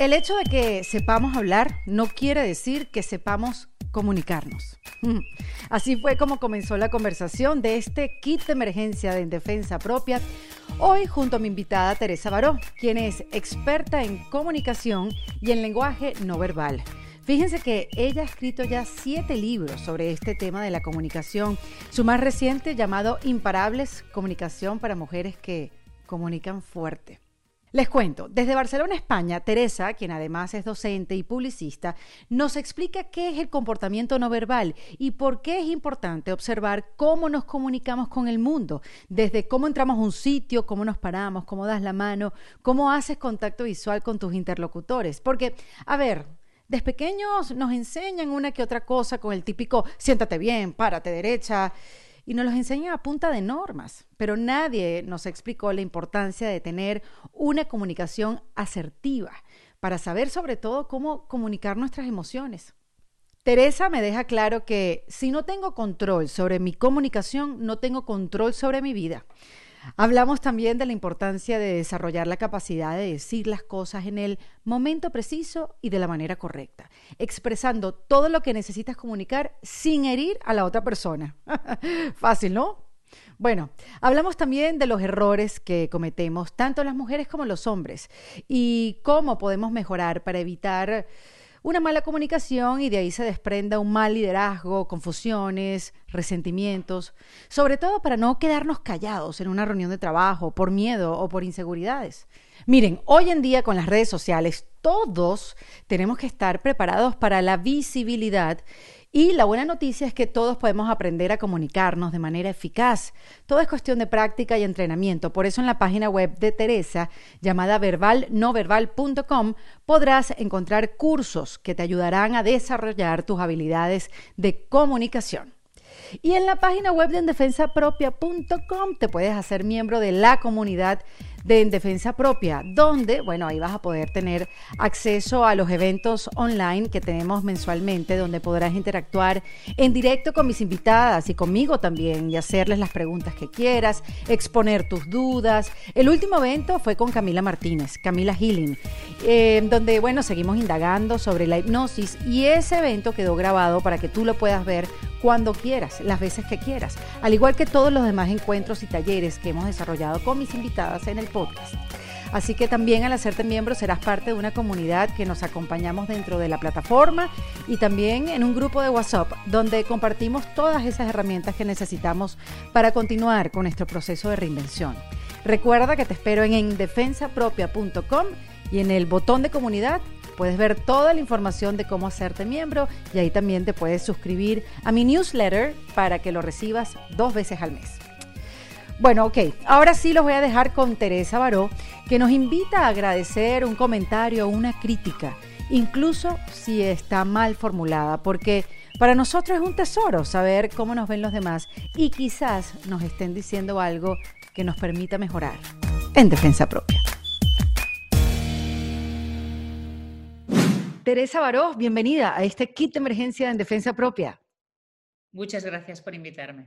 El hecho de que sepamos hablar no quiere decir que sepamos comunicarnos. Así fue como comenzó la conversación de este kit de emergencia de defensa propia. Hoy junto a mi invitada Teresa Baró, quien es experta en comunicación y en lenguaje no verbal. Fíjense que ella ha escrito ya siete libros sobre este tema de la comunicación. Su más reciente llamado Imparables, Comunicación para Mujeres que Comunican Fuerte. Les cuento, desde Barcelona, España, Teresa, quien además es docente y publicista, nos explica qué es el comportamiento no verbal y por qué es importante observar cómo nos comunicamos con el mundo, desde cómo entramos a un sitio, cómo nos paramos, cómo das la mano, cómo haces contacto visual con tus interlocutores. Porque, a ver, desde pequeños nos enseñan una que otra cosa con el típico siéntate bien, párate derecha y nos los enseñan a punta de normas, pero nadie nos explicó la importancia de tener una comunicación asertiva para saber sobre todo cómo comunicar nuestras emociones. Teresa me deja claro que si no tengo control sobre mi comunicación, no tengo control sobre mi vida. Hablamos también de la importancia de desarrollar la capacidad de decir las cosas en el momento preciso y de la manera correcta, expresando todo lo que necesitas comunicar sin herir a la otra persona. Fácil, ¿no? Bueno, hablamos también de los errores que cometemos tanto las mujeres como los hombres y cómo podemos mejorar para evitar una mala comunicación y de ahí se desprenda un mal liderazgo, confusiones, resentimientos, sobre todo para no quedarnos callados en una reunión de trabajo por miedo o por inseguridades. Miren, hoy en día con las redes sociales todos tenemos que estar preparados para la visibilidad y la buena noticia es que todos podemos aprender a comunicarnos de manera eficaz. Todo es cuestión de práctica y entrenamiento. Por eso en la página web de Teresa, llamada verbalnoverbal.com, podrás encontrar cursos que te ayudarán a desarrollar tus habilidades de comunicación. Y en la página web de endefensapropia.com te puedes hacer miembro de la comunidad de En Defensa Propia, donde, bueno, ahí vas a poder tener acceso a los eventos online que tenemos mensualmente, donde podrás interactuar en directo con mis invitadas y conmigo también y hacerles las preguntas que quieras, exponer tus dudas. El último evento fue con Camila Martínez, Camila Healing, eh, donde, bueno, seguimos indagando sobre la hipnosis y ese evento quedó grabado para que tú lo puedas ver cuando quieras, las veces que quieras, al igual que todos los demás encuentros y talleres que hemos desarrollado con mis invitadas en el podcast. Así que también al hacerte miembro serás parte de una comunidad que nos acompañamos dentro de la plataforma y también en un grupo de WhatsApp donde compartimos todas esas herramientas que necesitamos para continuar con nuestro proceso de reinvención. Recuerda que te espero en endefensapropia.com y en el botón de comunidad puedes ver toda la información de cómo hacerte miembro y ahí también te puedes suscribir a mi newsletter para que lo recibas dos veces al mes. Bueno, ok, ahora sí los voy a dejar con Teresa Baró, que nos invita a agradecer un comentario una crítica, incluso si está mal formulada, porque para nosotros es un tesoro saber cómo nos ven los demás y quizás nos estén diciendo algo que nos permita mejorar en defensa propia. Teresa Baró, bienvenida a este kit de emergencia en defensa propia. Muchas gracias por invitarme.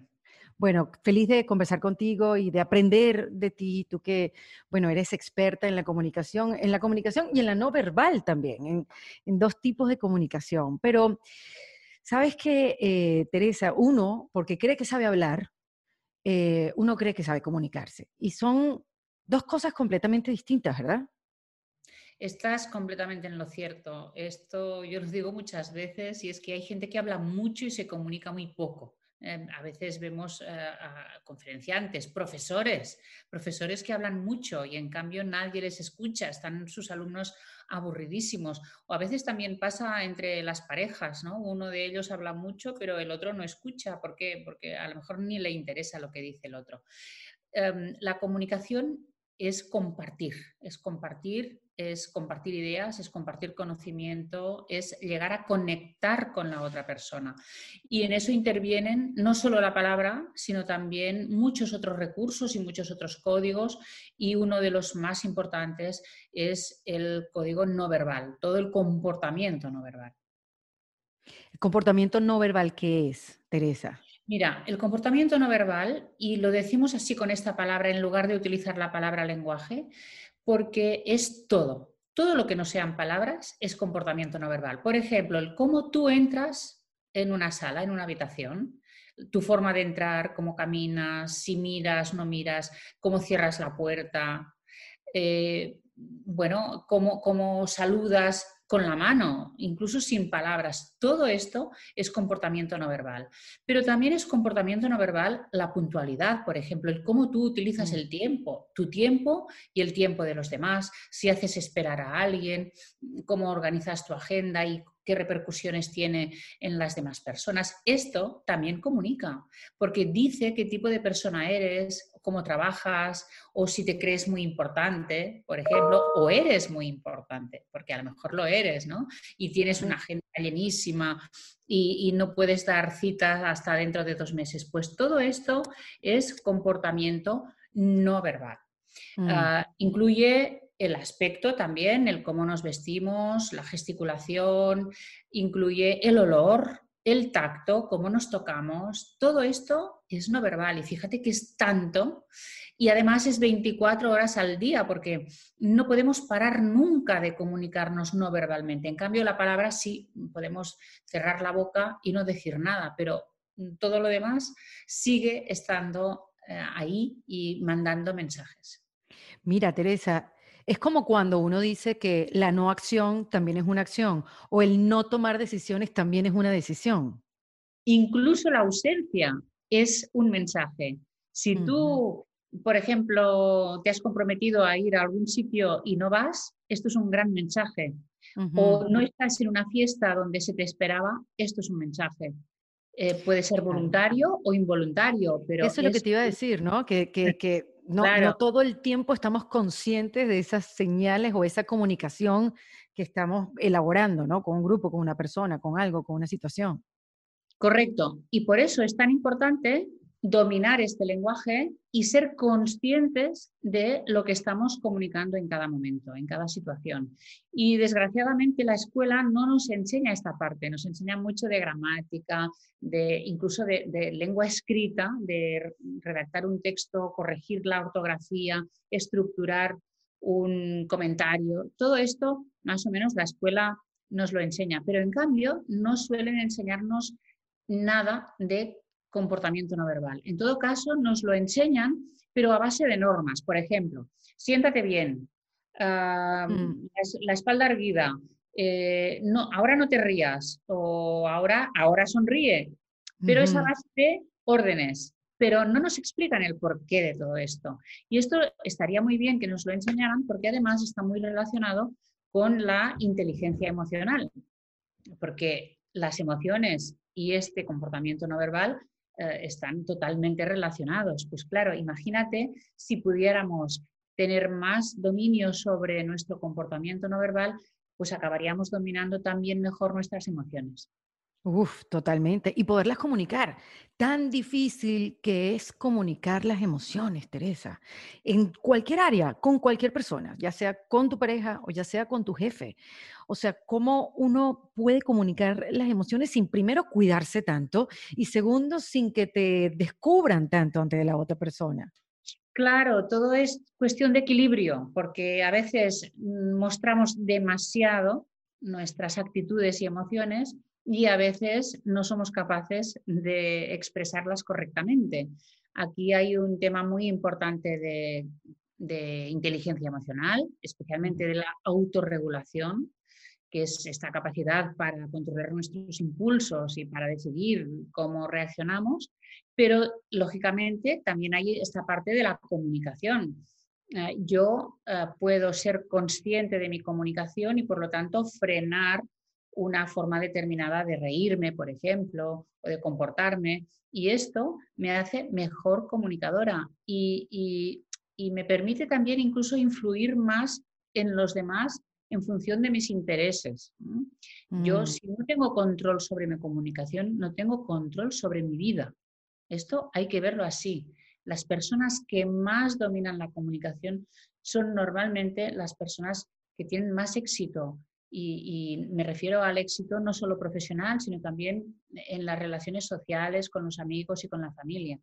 Bueno, feliz de conversar contigo y de aprender de ti, tú que, bueno, eres experta en la comunicación, en la comunicación y en la no verbal también, en, dos tipos de comunicación. Pero, ¿sabes qué, eh, Teresa? Uno, porque cree que sabe hablar, eh, uno cree que sabe comunicarse. Y son dos cosas completamente distintas, ¿verdad? Estás completamente en lo cierto. Esto yo lo digo muchas veces y es que hay gente que habla mucho y se comunica muy poco. Em, a veces vemos eh, a conferenciantes, profesores, profesores que hablan mucho y en cambio nadie les escucha, están sus alumnos aburridísimos. O a veces también pasa entre las parejas, ¿no? Uno de ellos habla mucho, pero el otro no escucha. ¿Por qué? Porque a lo mejor ni le interesa lo que dice el otro. Em, la comunicación es compartir, es compartir es compartir ideas, es compartir conocimiento, es llegar a conectar con la otra persona. Y en eso intervienen no solo la palabra, sino también muchos otros recursos y muchos otros códigos. Y uno de los más importantes es el código no verbal, todo el comportamiento no verbal. ¿El comportamiento no verbal qué es, Teresa? Mira, el comportamiento no verbal, y lo decimos así con esta palabra en lugar de utilizar la palabra lenguaje, porque es todo. todo lo que no sean palabras es comportamiento no verbal. Por ejemplo, el cómo tú entras en una sala, en una habitación, tu forma de entrar, cómo caminas, si miras, no miras, cómo cierras la puerta, eh, bueno, cómo, cómo saludas, con la mano, incluso sin palabras. Todo esto es comportamiento no verbal. Pero también es comportamiento no verbal la puntualidad, por ejemplo, el cómo tú utilizas mm. el tiempo, tu tiempo y el tiempo de los demás, si haces esperar a alguien, cómo organizas tu agenda y qué repercusiones tiene en las demás personas. Esto también comunica, porque dice qué tipo de persona eres, cómo trabajas o si te crees muy importante, por ejemplo, o eres muy importante, porque a lo mejor lo eres, ¿no? Y tienes una agenda llenísima y, no puedes dar citas hasta dentro de dos meses. Pues todo esto es comportamiento no verbal. Mm. Ah, incluye el aspecto también, el cómo nos vestimos, la gesticulación, incluye el olor, el tacto, cómo nos tocamos, todo esto es no verbal y fíjate que es tanto y además es 24 horas al día porque no podemos parar nunca de comunicarnos no verbalmente. En cambio, la palabra sí podemos cerrar la boca y no decir nada, pero todo lo demás sigue estando eh, ahí y mandando mensajes. Mira, Teresa, es como cuando uno dice que la no acción también es una acción o el no tomar decisiones también es una decisión. Incluso la ausencia es un mensaje. Si tú, por ejemplo, te has comprometido a ir a algún sitio y no vas, esto es un gran mensaje. O no estás en una fiesta donde se te esperaba, esto es un mensaje. Eh, puede ser voluntario o involuntario, pero... Eso es, lo que te iba a decir, ¿no? Que, que no, todo el tiempo estamos conscientes de esas señales o esa comunicación que estamos elaborando, ¿no? Con un grupo, con una persona, con algo, con una situación. Correcto. Y por eso es tan importante dominar este lenguaje y ser conscientes de lo que estamos comunicando en cada momento, en cada situación. Y desgraciadamente la escuela no nos enseña esta parte, nos enseña mucho de gramática, de incluso de, lengua escrita, de redactar un texto, corregir la ortografía, estructurar un comentario. Todo esto, más o menos, la escuela nos lo enseña, pero en cambio no suelen enseñarnos nada de comportamiento no verbal. En todo caso, nos lo enseñan, pero a base de normas. Por ejemplo, siéntate bien, mm. la, espalda erguida, eh, no, ahora no te rías o ahora, ahora sonríe. Pero es a base de órdenes, pero no nos explican el porqué de todo esto. Y esto estaría muy bien que nos lo enseñaran porque además está muy relacionado con la inteligencia emocional, porque las emociones y este comportamiento no verbal eh, están totalmente relacionados. Pues claro, imagínate si pudiéramos tener más dominio sobre nuestro comportamiento no verbal, pues acabaríamos dominando también mejor nuestras emociones. Uf, totalmente. Y poderlas comunicar. Tan difícil que es comunicar las emociones, Teresa, en cualquier área, con cualquier persona, ya sea con tu pareja o ya sea con tu jefe. O sea, cómo uno puede comunicar las emociones sin primero cuidarse tanto y segundo sin que te descubran tanto ante la otra persona. Claro, todo es cuestión de equilibrio, porque a veces mm, mostramos demasiado nuestras actitudes y emociones y a veces no somos capaces de expresarlas correctamente. Aquí hay un tema muy importante de, inteligencia emocional, especialmente de la autorregulación, que es esta capacidad para controlar nuestros impulsos y para decidir cómo reaccionamos, pero lógicamente también hay esta parte de la comunicación. Eh, yo eh, puedo ser consciente de mi comunicación y por lo tanto frenar una forma determinada de reírme, por ejemplo, o de comportarme. Y esto me hace mejor comunicadora y, me permite también incluso influir más en los demás en función de mis intereses. Yo mm. si no tengo control sobre mi comunicación, no tengo control sobre mi vida. Esto hay que verlo así. Las personas que más dominan la comunicación son normalmente las personas que tienen más éxito y, me refiero al éxito no solo profesional, sino también en las relaciones sociales con los amigos y con la familia.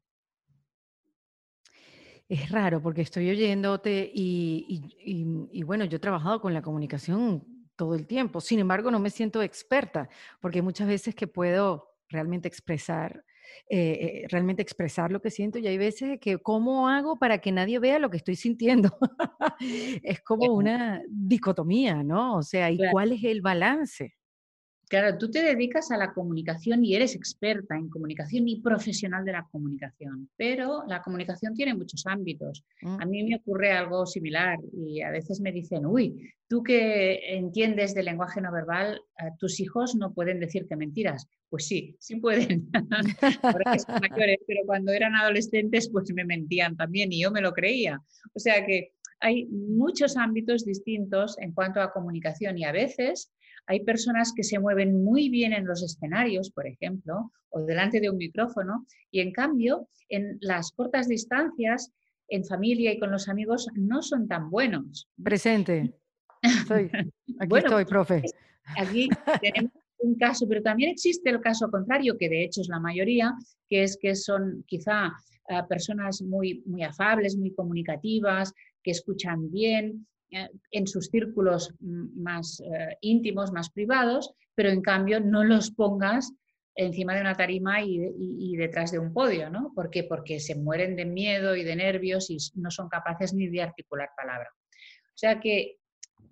Es raro porque estoy oyéndote y, bueno, yo he trabajado con la comunicación todo el tiempo. Sin embargo, no me siento experta porque muchas veces que puedo realmente expresar, eh, eh, realmente expresar lo que siento y hay veces que cómo hago para que nadie vea lo que estoy sintiendo. es como una dicotomía, ¿no? O sea, ¿y cuál es el balance? Claro, tú te dedicas a la comunicación y eres experta en comunicación y profesional de la comunicación, pero la comunicación tiene muchos ámbitos. Mm. A mí me ocurre algo similar y a veces me dicen, uy, tú que entiendes del lenguaje no verbal, eh, tus hijos no pueden decirte mentiras. Pues sí, sí pueden. Ahora que son mayores, pero cuando eran adolescentes, pues me mentían también y yo me lo creía. O sea que hay muchos ámbitos distintos en cuanto a comunicación y a veces hay personas que se mueven muy bien en los escenarios, por ejemplo, o delante de un micrófono, y en cambio, en las cortas distancias, en familia y con los amigos, no son tan buenos. Presente. Aquí estoy, profe. Aquí tenemos un caso, pero también existe el caso contrario, que de hecho es la mayoría, que es que son quizá eh, personas muy, muy afables, muy comunicativas, que escuchan bien, en sus círculos más eh, íntimos, más privados, pero en cambio no los pongas encima de una tarima y, detrás de un podio, ¿no? ¿Por qué? Porque se mueren de miedo y de nervios y no son capaces ni de articular palabra. O sea que,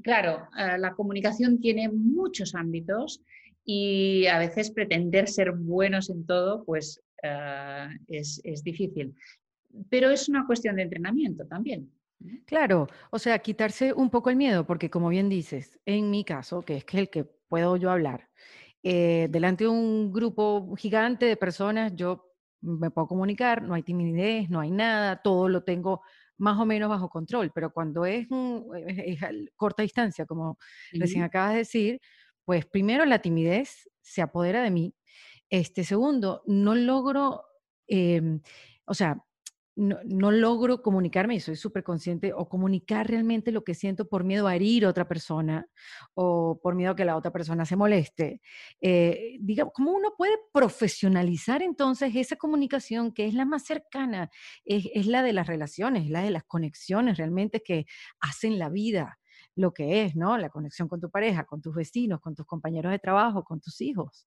claro, eh, la comunicación tiene muchos ámbitos y a veces pretender ser buenos en todo, pues es, es difícil. Pero es una cuestión de entrenamiento también. Claro, o sea, quitarse un poco el miedo, porque como bien dices, en mi caso, que es que el que puedo yo hablar, eh, delante de un grupo gigante de personas, yo me puedo comunicar, no hay timidez, no hay nada, todo lo tengo más o menos bajo control, pero cuando es, a corta distancia, como recién acabas de decir, pues primero la timidez se apodera de mí. Este segundo, no logro, em, o sea, no, logro comunicarme y soy súper consciente o comunicar realmente lo que siento por miedo a herir a otra persona o por miedo a que la otra persona se moleste. Eh, digamos, ¿cómo uno puede profesionalizar entonces esa comunicación que es la más cercana? Es, la de las relaciones, es la de las conexiones realmente que hacen la vida lo que es, ¿no? La conexión con tu pareja, con tus vecinos, con tus compañeros de trabajo, con tus hijos.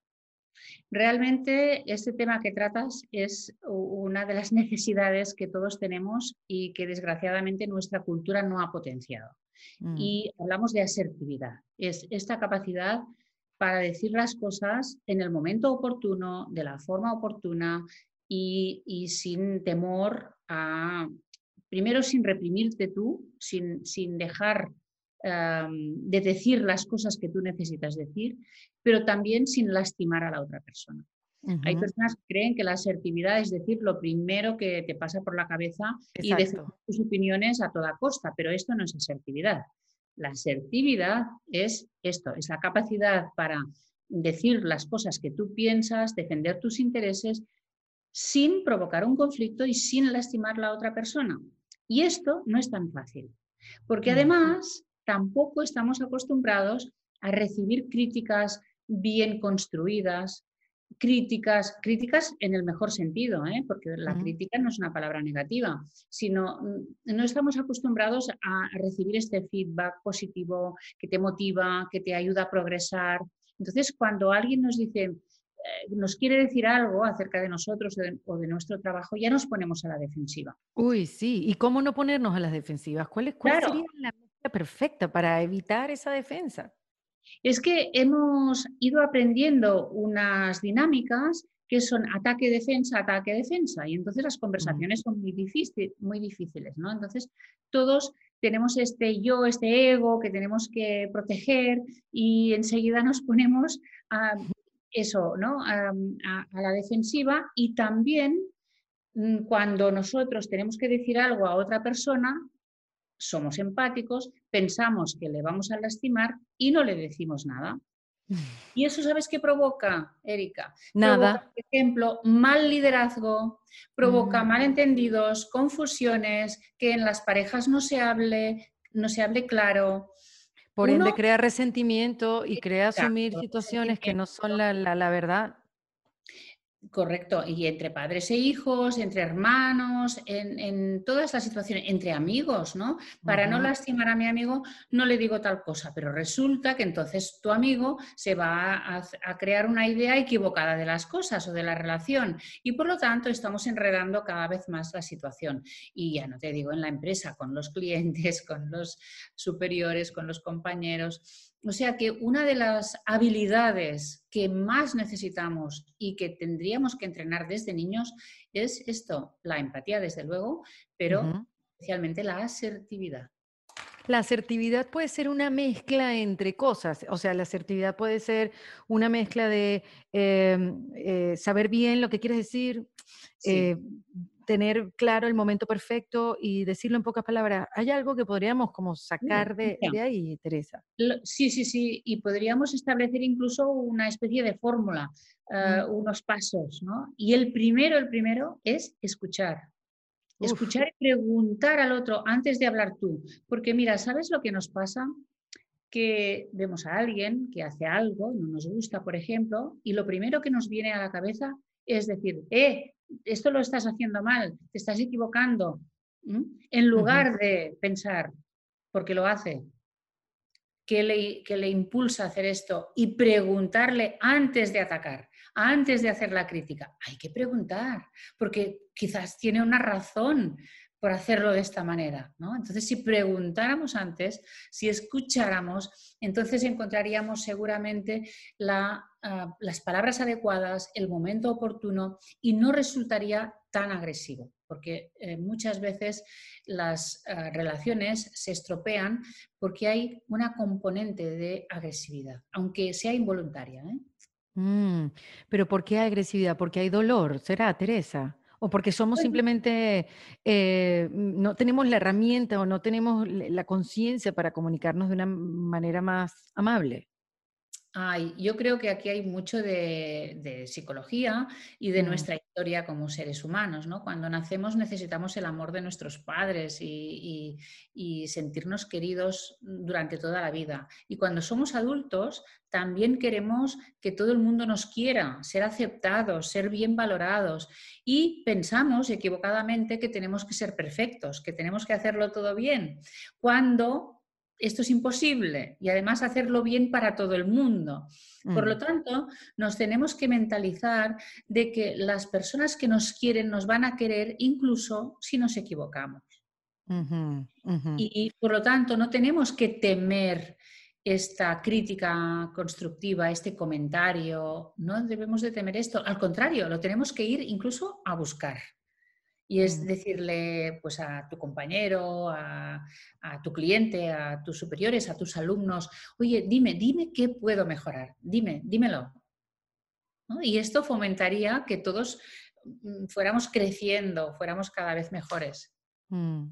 Realmente este tema que tratas es una de las necesidades que todos tenemos y que desgraciadamente nuestra cultura no ha potenciado. Mm. Y hablamos de asertividad. Es esta capacidad para decir las cosas en el momento oportuno, de la forma oportuna y, sin temor a, primero sin reprimirte tú, sin, sin dejar de decir las cosas que tú necesitas decir, pero también sin lastimar a la otra persona. Hay personas que creen que la asertividad es decir lo primero que te pasa por la cabeza y decir tus opiniones a toda costa, pero esto no es asertividad. La asertividad es esto, es la capacidad para decir las cosas que tú piensas, defender tus intereses sin provocar un conflicto y sin lastimar a la otra persona. Y esto no es tan fácil, porque además tampoco estamos acostumbrados a recibir críticas bien construidas, críticas, críticas en el mejor sentido, ¿eh? porque la crítica no es una palabra negativa, sino mm, no estamos acostumbrados a, recibir este feedback positivo que te motiva, que te ayuda a progresar. Entonces, cuando alguien nos dice, eh, nos quiere decir algo acerca de nosotros o de, nuestro trabajo, ya nos ponemos a la defensiva. Uy, sí. ¿Y cómo no ponernos a las defensivas? ¿Cuál, es, cuál sería la perfecta para evitar esa defensa? Es que hemos ido aprendiendo unas dinámicas que son ataque-defensa, ataque-defensa, y entonces las conversaciones son muy, muy difíciles, ¿no? Entonces todos tenemos este yo, este ego que tenemos que proteger y enseguida nos ponemos a eso, ¿no? a la defensiva y también mm, cuando nosotros tenemos que decir algo a otra persona, somos empáticos, pensamos que le vamos a lastimar y no le decimos nada. ¿Y eso sabes qué provoca, Erika? Nada. por ejemplo, mal liderazgo, provoca mm. malentendidos, confusiones, que en las parejas no se hable, no se hable claro. Por ende, crea resentimiento y crea asumir situaciones que no son la, la, la verdad. Correcto, y entre padres e hijos, entre hermanos, en, todas las situaciones, entre amigos, ¿no? Para no lastimar a mi amigo, no le digo tal cosa, pero resulta que entonces tu amigo se va a, a, crear una idea equivocada de las cosas o de la relación y por lo tanto estamos enredando cada vez más la situación. Y ya no te digo en la empresa, con los clientes, con los superiores, con los compañeros o sea que una de las habilidades que más necesitamos y que tendríamos que entrenar desde niños es esto, la empatía desde luego, pero especialmente la asertividad. La asertividad puede ser una mezcla entre cosas, o sea, la asertividad puede ser una mezcla de em, eh, saber bien lo que quieres decir, eh, tener claro el momento perfecto y decirlo en pocas palabras. ¿Hay algo que podríamos como sacar de, ahí, Teresa? Sí, sí, sí, y podríamos establecer incluso una especie de fórmula, eh, unos pasos, ¿no? Y el primero, el primero es escuchar. Escuchar y preguntar al otro antes de hablar tú. Porque mira, ¿sabes lo que nos pasa? que vemos a alguien que hace algo, no nos gusta, por ejemplo, y lo primero que nos viene a la cabeza es decir, eh, esto lo estás haciendo mal, te estás equivocando, en lugar de pensar, porque lo hace, ¿qué le, le impulsa a hacer esto? Y preguntarle antes de atacar, antes de hacer la crítica. Hay que preguntar, porque quizás tiene una razón por hacerlo de esta manera. ¿no? Entonces, si preguntáramos antes, si escucháramos, entonces encontraríamos seguramente ah, las palabras adecuadas, el momento oportuno y no resultaría tan agresivo, porque eh, muchas veces las ah, relaciones se estropean porque hay una componente de agresividad, aunque sea involuntaria. ¿eh? Mm, pero ¿por qué agresividad? Porque hay dolor, ¿será, Teresa? o porque somos simplemente, eh, no tenemos la herramienta o no tenemos la conciencia para comunicarnos de una manera más amable. Ay, yo creo que aquí hay mucho de, psicología y de mm. nuestra historia como seres humanos, ¿no? Cuando nacemos necesitamos el amor de nuestros padres y, sentirnos queridos durante toda la vida. Y cuando somos adultos también queremos que todo el mundo nos quiera, ser aceptados, ser bien valorados. Y pensamos equivocadamente que tenemos que ser perfectos, que tenemos que hacerlo todo bien, cuando esto es imposible y además hacerlo bien para todo el mundo. Por lo tanto, nos tenemos que mentalizar de que las personas que nos quieren nos van a querer incluso si nos equivocamos. Y, por lo tanto, no tenemos que temer esta crítica constructiva, este comentario, no debemos de temer esto, al contrario, lo tenemos que ir incluso a buscar. Y es mm. decirle pues, a tu compañero, a, tu cliente, a tus superiores, a tus alumnos, oye, dime, dime qué puedo mejorar, dime, dímelo. Y esto fomentaría que todos mm, fuéramos creciendo, fuéramos cada vez mejores. Mm.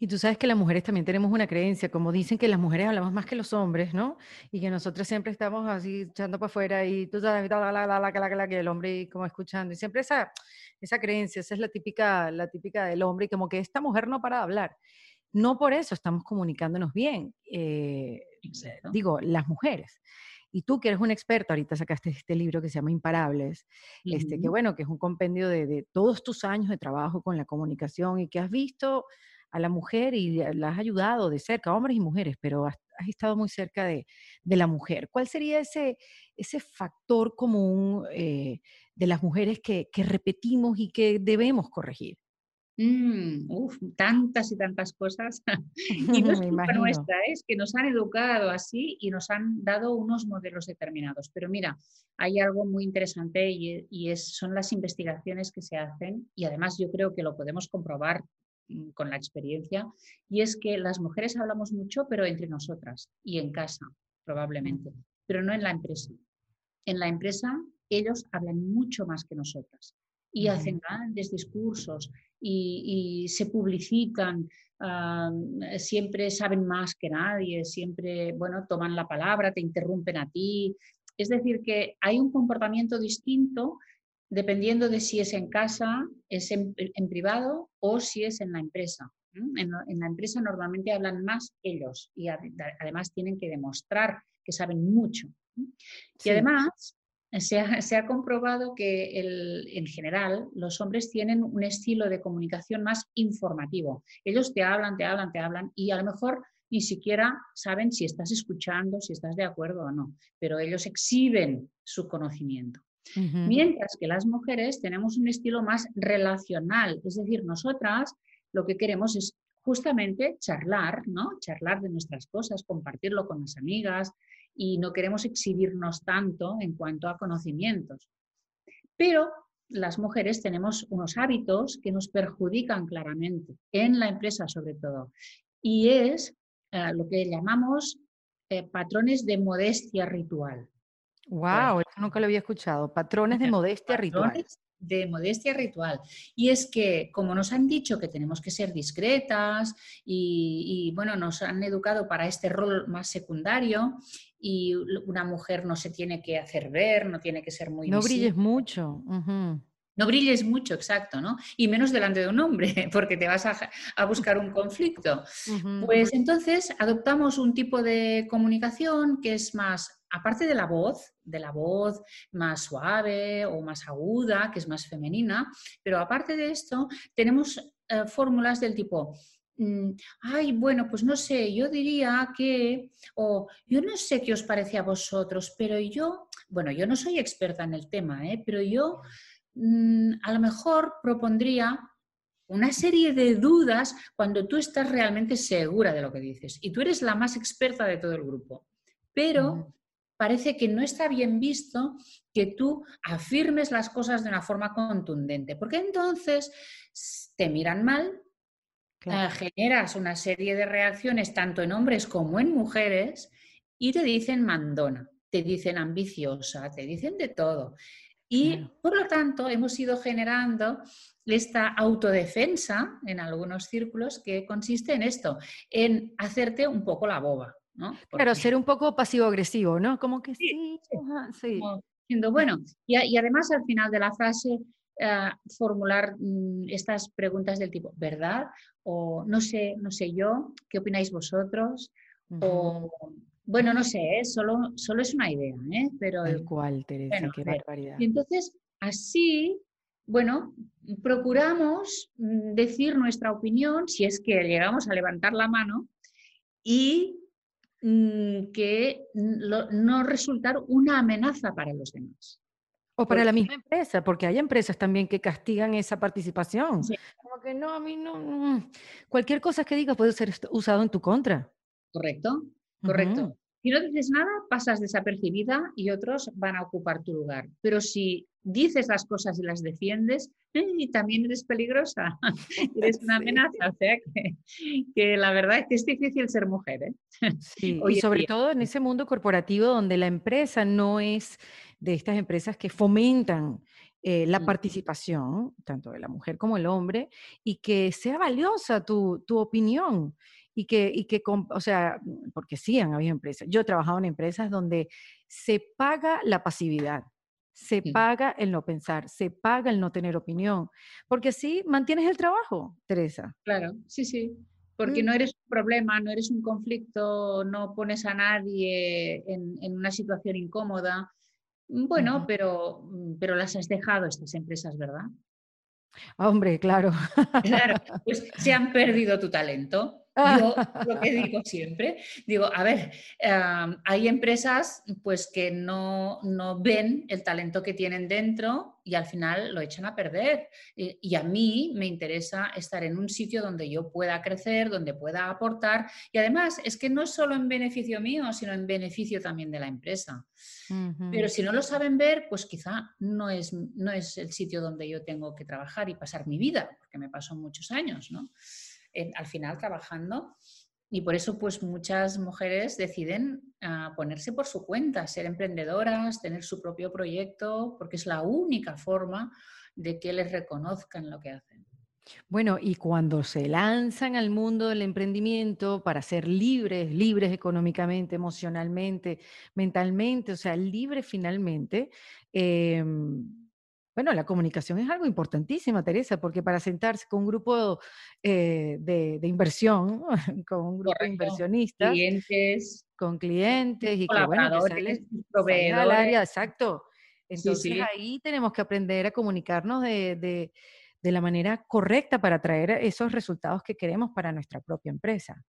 Y tú sabes que las mujeres también tenemos una creencia, como dicen que las mujeres hablamos más que los hombres, ¿no? Y que nosotros siempre estamos así echando para afuera y tú sabes, la, la, la, la, la, que el hombre como escuchando. Y siempre esa, esa creencia, esa es la típica, la típica del hombre, y como que esta mujer no para de hablar. No por eso estamos comunicándonos bien, eh, digo, las mujeres. Y tú que eres un experto, ahorita sacaste este libro que se llama Imparables, este, que bueno, que es un compendio de, de, todos tus años de trabajo con la comunicación y que has visto a la mujer y la has ayudado de cerca, hombres y mujeres, pero has, estado muy cerca de, la mujer. ¿Cuál sería ese, ese factor común eh, de las mujeres que, repetimos y que debemos corregir? Mm, tantas y tantas cosas. y no es culpa nuestra, es que nos han educado así y nos han dado unos modelos determinados. Pero mira, hay algo muy interesante y, y es, son las investigaciones que se hacen y además yo creo que lo podemos comprobar con la experiencia, y es que las mujeres hablamos mucho, pero entre nosotras y en casa, probablemente, pero no en la empresa. En la empresa ellos hablan mucho más que nosotras y hacen grandes discursos y, se publicitan, siempre saben más que nadie, siempre, bueno, toman la palabra, te interrumpen a ti. Es decir, que hay un comportamiento distinto dependiendo de si es en casa, es en, privado o si es en la empresa. En, la empresa normalmente hablan más ellos y además tienen que demostrar que saben mucho. Y además, se ha, comprobado que en general los hombres tienen un estilo de comunicación más informativo. Ellos te hablan, te hablan, te hablan y a lo mejor ni siquiera saben si estás escuchando, si estás de acuerdo o no, pero ellos exhiben su conocimiento. Mientras que las mujeres tenemos un estilo más relacional, es decir, nosotras lo que queremos es justamente charlar, ¿no? Charlar de nuestras cosas, compartirlo con las amigas y no queremos exhibirnos tanto en cuanto a conocimientos. Pero las mujeres tenemos unos hábitos que nos perjudican claramente, en la empresa sobre todo, y es eh, lo que llamamos eh, patrones de modestia ritual. Wow, eso nunca lo había escuchado. Patrones de modestia ritual. De modestia ritual. Y es que, como nos han dicho que tenemos que ser discretas y, bueno, nos han educado para este rol más secundario y una mujer no se tiene que hacer ver, no tiene que ser muy... No brilles mucho. No brilles mucho, exacto, ¿no? Y menos delante de un hombre, porque te vas a, buscar un conflicto. Pues entonces adoptamos un tipo de comunicación que es más, aparte de la voz, de la voz más suave o más aguda, que es más femenina, pero aparte de esto, tenemos eh, fórmulas del tipo, mm, ay, bueno, pues no sé, yo diría que, o yo no sé qué os parece a vosotros, pero yo, bueno, yo no soy experta en el tema, ¿eh? pero yo Mm, a lo mejor propondría una serie de dudas cuando tú estás realmente segura de lo que dices y tú eres la más experta de todo el grupo. Pero parece que no está bien visto que tú afirmes las cosas de una forma contundente, porque entonces te miran mal, eh, generas una serie de reacciones tanto en hombres como en mujeres y te dicen mandona, te dicen ambiciosa, te dicen de todo. Y por lo tanto hemos ido generando esta autodefensa en algunos círculos que consiste en esto, en hacerte un poco la boba. ¿No? Claro, ser un poco pasivo-agresivo, ¿no? Como que sí, sí. Diciendo, bueno, y, además al final de la frase eh, formular mm, estas preguntas del tipo, ¿verdad? O no sé, no sé yo, ¿qué opináis vosotros? O bueno, no sé, ¿eh? solo, solo es una idea, ¿eh? Pero, Tal cual, Teresa, qué barbaridad. Y entonces, así, bueno, procuramos mm, decir nuestra opinión, si es que llegamos a levantar la mano, y que no resultar una amenaza para los demás. O para la misma empresa, porque hay empresas también que castigan esa participación. Como que no, a mí no. Mm, cualquier cosa que digas puede ser usado en tu contra. Correcto. Correcto. Si no dices nada, pasas desapercibida y otros van a ocupar tu lugar. Pero si dices las cosas y las defiendes, y también eres peligrosa, eres una amenaza. O sea que, la verdad es que es difícil ser mujer. ¿eh? y sobre todo en ese mundo corporativo donde la empresa no es de estas empresas que fomentan eh, la mm. participación, tanto de la mujer como el hombre, y que sea valiosa tu, tu opinión y que, y que, o sea, porque sí han habido empresas. Yo he trabajado en empresas donde se paga la pasividad, se paga el no pensar, se paga el no tener opinión, porque así mantienes el trabajo, Teresa. Claro, sí, sí, porque mm. no eres un problema, no eres un conflicto, no pones a nadie en, en una situación incómoda. Bueno, pero, pero las has dejado estas empresas, ¿verdad? Hombre, claro. Claro, pues se han perdido tu talento. Yo lo que digo siempre, digo, a ver, hay empresas pues que no, no, ven el talento que tienen dentro y al final lo echan a perder. Y, y, a mí me interesa estar en un sitio donde yo pueda crecer, donde pueda aportar. Y además es que no es solo en beneficio mío, sino en beneficio también de la empresa. Pero si no lo saben ver, pues quizá no es, no es el sitio donde yo tengo que trabajar y pasar mi vida, porque me pasó muchos años, ¿no? Al final trabajando. Y por eso, pues muchas mujeres deciden ah, ponerse por su cuenta, ser emprendedoras, tener su propio proyecto, porque es la única forma de que les reconozcan lo que hacen. Bueno, y cuando se lanzan al mundo del emprendimiento para ser libres, libres económicamente, emocionalmente, mentalmente, o sea, libres finalmente, em, bueno, la comunicación es algo importantísimo, Teresa, porque para sentarse con un grupo eh, de, inversión, con un grupo de inversionistas, clientes, con clientes y que bueno, que al área, exacto, Entonces ahí tenemos que aprender a comunicarnos de, de la manera correcta para traer esos resultados que queremos para nuestra propia empresa.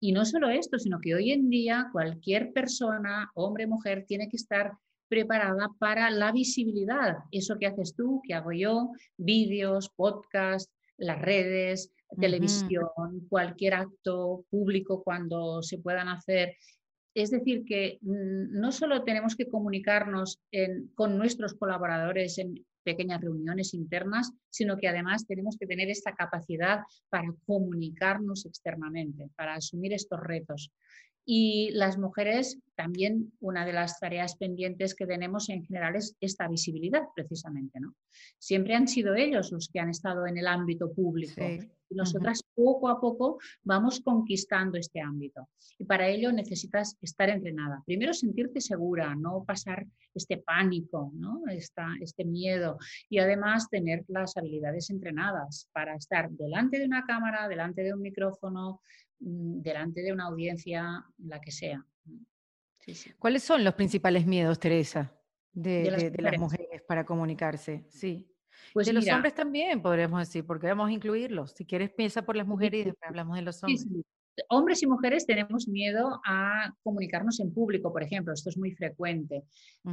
Y no solo esto, sino que hoy en día cualquier persona, hombre, mujer, tiene que estar preparada para la visibilidad. Eso que haces tú, que hago yo, vídeos, podcasts, las redes, televisión, cualquier acto público cuando se puedan hacer. Es decir, que mm, no solo tenemos que comunicarnos con nuestros colaboradores en pequeñas reuniones internas, sino que además tenemos que tener esta capacidad para comunicarnos externamente, para asumir estos retos. Y las mujeres, también una de las tareas pendientes que tenemos en general es esta visibilidad, precisamente. ¿no? Siempre han sido ellos los que han estado en el ámbito público. Y nosotras poco a poco vamos conquistando este ámbito. Y para ello necesitas estar entrenada. Primero sentirte segura, no pasar este pánico, ¿no? este miedo. Y además tener las habilidades entrenadas para estar delante de una cámara, delante de un micrófono, delante de una audiencia, la que sea. ¿Cuáles son los principales miedos, Teresa, de, las, mujeres para comunicarse? Sí. Pues de los hombres también, podríamos decir, porque vamos a incluirlos. Si quieres, piensa por las mujeres y después hablamos de los hombres. Hombres y mujeres tenemos miedo a comunicarnos en público, por ejemplo, esto es muy frecuente,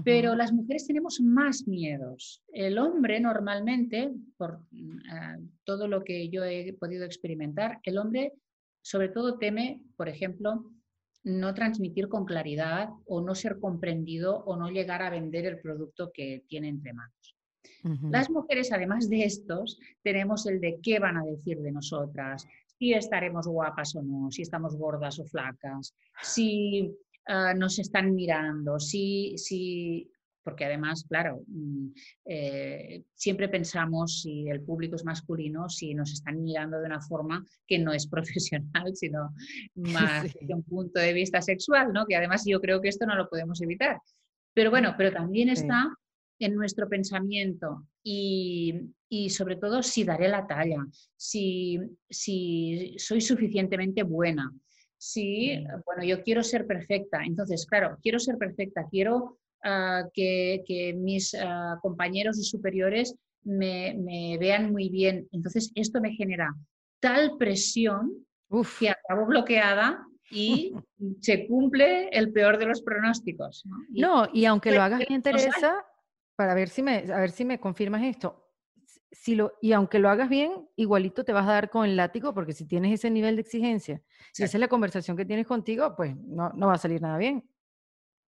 pero las mujeres tenemos más miedos. El hombre normalmente, por mm, ah, todo lo que yo he podido experimentar, el hombre sobre todo teme, por ejemplo, no transmitir con claridad o no ser comprendido o no llegar a vender el producto que tiene entre manos. Las mujeres, además de estos, tenemos el de qué van a decir de nosotras, si estaremos guapas o no, si estamos gordas o flacas, si ah, nos están mirando, si, si porque además, claro, mm, eh, siempre pensamos si el público es masculino, si nos están mirando de una forma que no es profesional, sino más de un punto de vista sexual, ¿no? Que además yo creo que esto no lo podemos evitar. Pero bueno, pero también está en nuestro pensamiento y, sobre todo si daré la talla, si, si soy suficientemente buena, si, bueno, yo quiero ser perfecta. Entonces, claro, quiero ser perfecta, quiero Ah, que, mis ah, compañeros y superiores me, vean muy bien. Entonces, esto me genera tal presión que acabo bloqueada y se cumple el peor de los pronósticos. No, y, aunque lo hagas bien, Teresa, para ver si me, a ver si me confirmas esto. Si lo, y aunque lo hagas bien, igualito te vas a dar con el látigo, porque si tienes ese nivel de exigencia, si esa es la conversación que tienes contigo, pues no, no va a salir nada bien.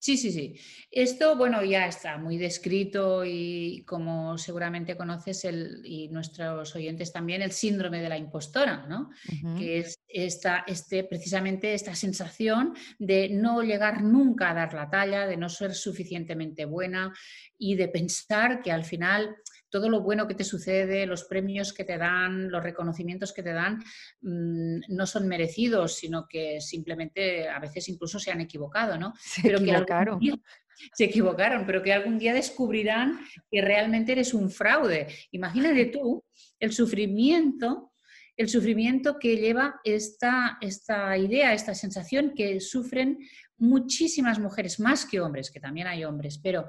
Sí, sí, sí. Esto, bueno, ya está muy descrito y como seguramente conoces el, y nuestros oyentes también, el síndrome de la impostora, ¿no? Que es esta, este, precisamente esta sensación de no llegar nunca a dar la talla, de no ser suficientemente buena y de pensar que al final todo lo bueno que te sucede, los premios que te dan, los reconocimientos que te dan, mm, no son merecidos, sino que simplemente a veces incluso se han equivocado, ¿no? Se pero equivocaron. Que se equivocaron, pero que algún día descubrirán que realmente eres un fraude. Imagínate tú el sufrimiento, el sufrimiento que lleva esta, esta idea, esta sensación que sufren muchísimas mujeres, más que hombres, que también hay hombres, pero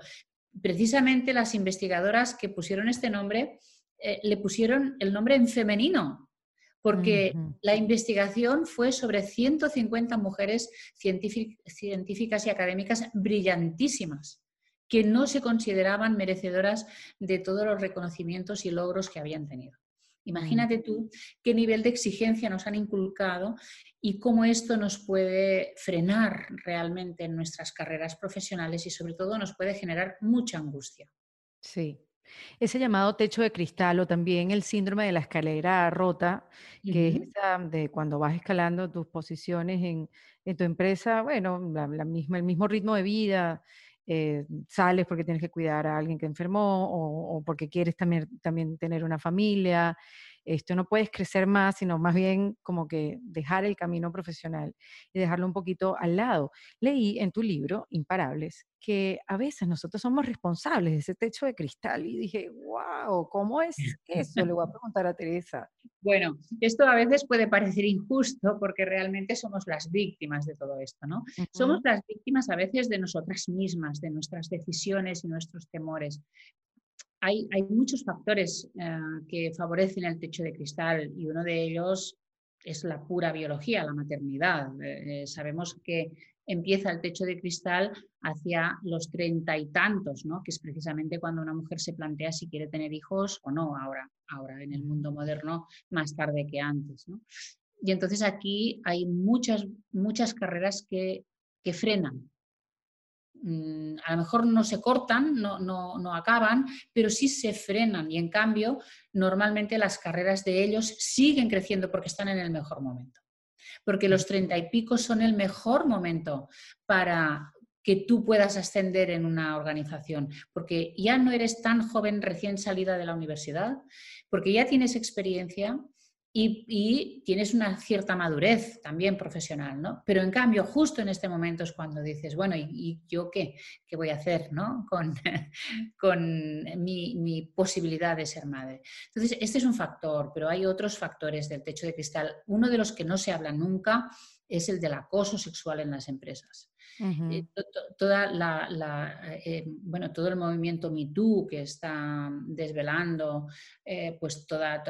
precisamente las investigadoras que pusieron este nombre eh, le pusieron el nombre en femenino, porque la investigación fue sobre 150 mujeres científicas y académicas brillantísimas que no se consideraban merecedoras de todos los reconocimientos y logros que habían tenido. Imagínate tú qué nivel de exigencia nos han inculcado y cómo esto nos puede frenar realmente en nuestras carreras profesionales y sobre todo nos puede generar mucha angustia. Sí. Ese llamado techo de cristal o también el síndrome de la escalera rota, que es esa de cuando vas escalando tus posiciones en, tu empresa, bueno, la misma, el mismo ritmo de vida, eh, sales porque tienes que cuidar a alguien que enfermó o, porque quieres también, también tener una familia. Esto no puedes crecer más, sino más bien como que dejar el camino profesional y dejarlo un poquito al lado. Leí en tu libro, Imparables, que a veces nosotros somos responsables de ese techo de cristal y dije, wow, ¿cómo es eso? Le voy a preguntar a Teresa. Bueno, esto a veces puede parecer injusto porque realmente somos las víctimas de todo esto, ¿no? Somos las víctimas a veces de nosotras mismas, de nuestras decisiones y nuestros temores. Hay, hay muchos factores eh, que favorecen el techo de cristal y uno de ellos es la pura biología, la maternidad. Eh, eh, sabemos que empieza el techo de cristal hacia los treinta y tantos, ¿no? que es precisamente cuando una mujer se plantea si quiere tener hijos o no, ahora, ahora en el mundo moderno, más tarde que antes. Y entonces aquí hay muchas, muchas carreras que, que frenan. Mm, a lo mejor no se cortan, no, no, no acaban, pero sí se frenan. Y en cambio normalmente las carreras de ellos siguen creciendo porque están en el mejor momento. Porque los treinta y pico son el mejor momento para que tú puedas ascender en una organización, porque ya no eres tan joven recién salida de la universidad, porque ya tienes experiencia, y, tienes una cierta madurez también profesional, ¿no? Pero en cambio, justo en este momento es cuando dices, bueno, ¿y, yo qué? ¿Qué voy a hacer, ¿no? Con, con mi, mi, posibilidad de ser madre. Entonces, este es un factor, pero hay otros factores del techo de cristal. Uno de los que no se habla nunca es el del acoso sexual en las empresas. Eh, toda la, eh, bueno, todo el movimiento MeToo que está desvelando eh, pues toda,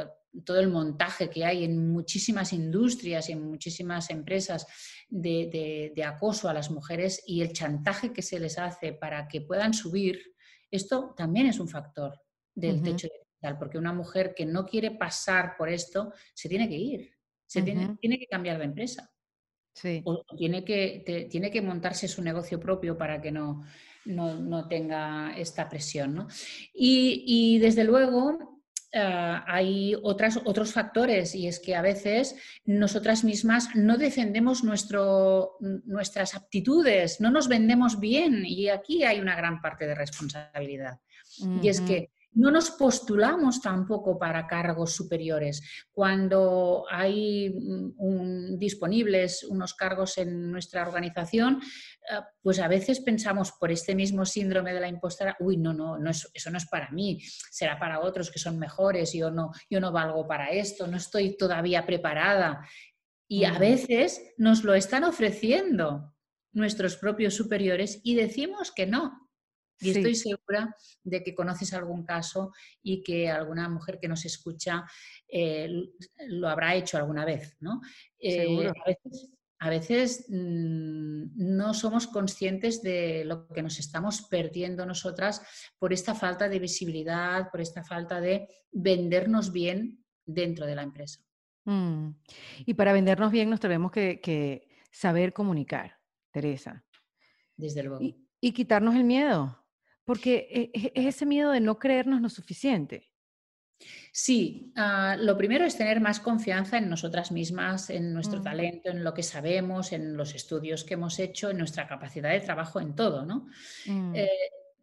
todo el montaje que hay en muchísimas industrias y en muchísimas empresas de, acoso a las mujeres y el chantaje que se les hace para que puedan subir, esto también es un factor del techo de cristal, porque una mujer que no quiere pasar por esto se tiene que ir, se tiene, tiene que cambiar de empresa. O tiene que, tiene que montarse su negocio propio para que no, no, tenga esta presión. Y, desde luego eh, hay otras, otros factores y es que a veces nosotras mismas no defendemos nuestro, nuestras aptitudes, no nos vendemos bien y aquí hay una gran parte de responsabilidad. Y es que no nos postulamos tampoco para cargos superiores. Cuando hay mm, disponibles unos cargos en nuestra organización, eh, pues a veces pensamos por este mismo síndrome de la impostora, uy, no, no, no eso no es para mí, será para otros que son mejores, yo no, yo no valgo para esto, no estoy todavía preparada. Y a veces nos lo están ofreciendo nuestros propios superiores y decimos que no, y estoy segura de que conoces algún caso y que alguna mujer que nos escucha eh, lo habrá hecho alguna vez, ¿no? Eh, a veces, mm, no somos conscientes de lo que nos estamos perdiendo nosotras por esta falta de visibilidad, por esta falta de vendernos bien dentro de la empresa. Mm. Y para vendernos bien nos tenemos que, saber comunicar, Teresa. Desde luego. y quitarnos el miedo. Porque e, e, es ese miedo de no creernos lo suficiente. Sí, ah, lo primero es tener más confianza en nosotras mismas, en nuestro mm. talento, en lo que sabemos, en los estudios que hemos hecho, en nuestra capacidad de trabajo, en todo, ¿no? Mm. Eh,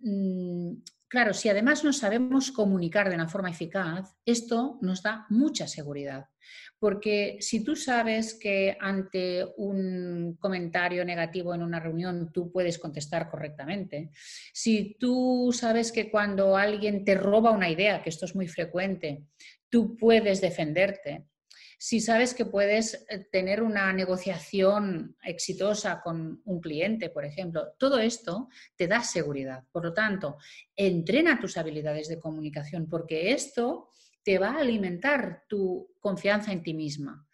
mm, claro, si además nos sabemos comunicar de una forma eficaz, esto nos da mucha seguridad. Porque si tú sabes que ante un comentario negativo en una reunión tú puedes contestar correctamente, si tú sabes que cuando alguien te roba una idea, que esto es muy frecuente, tú puedes defenderte, si sabes que puedes eh, tener una negociación exitosa con un cliente, por ejemplo, todo esto te da seguridad. Por lo tanto, entrena tus habilidades de comunicación porque esto te va a alimentar tu confianza en ti misma.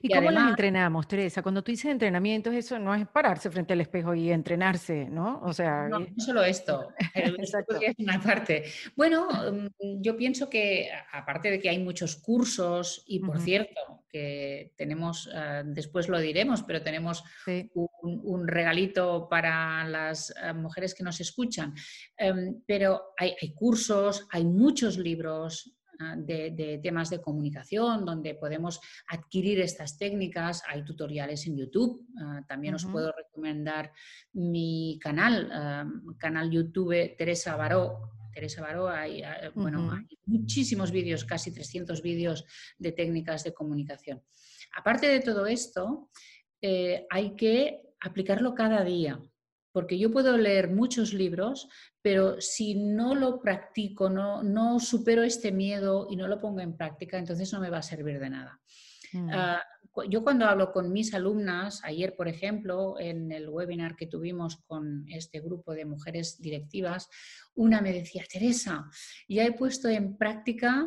¿Y, cómo las entrenamos, Teresa? Cuando tú dices entrenamientos, eso no es pararse frente al espejo y entrenarse, ¿no? O sea, no, no solo esto, Exacto. es una parte. Bueno, mm, yo pienso que aparte de que hay muchos cursos y por cierto que tenemos, ah, después lo diremos, pero tenemos un, regalito para las ah, mujeres que nos escuchan. Em, pero hay cursos, hay muchos libros, Ah, de, temas de comunicación, donde podemos adquirir estas técnicas. Hay tutoriales en YouTube. Ah, también os puedo recomendar mi canal, ah, canal YouTube Teresa Baró Teresa Baró, hay, bueno, hay muchísimos vídeos, casi 300 vídeos de técnicas de comunicación. Aparte de todo esto, eh, hay que aplicarlo cada día, porque yo puedo leer muchos libros, pero si no lo practico, no, no supero este miedo y no lo pongo en práctica, entonces no me va a servir de nada. Mm. Ah, yo cuando hablo con mis alumnas, ayer por ejemplo, en el webinar que tuvimos con este grupo de mujeres directivas, una me decía, Teresa, ya he puesto en práctica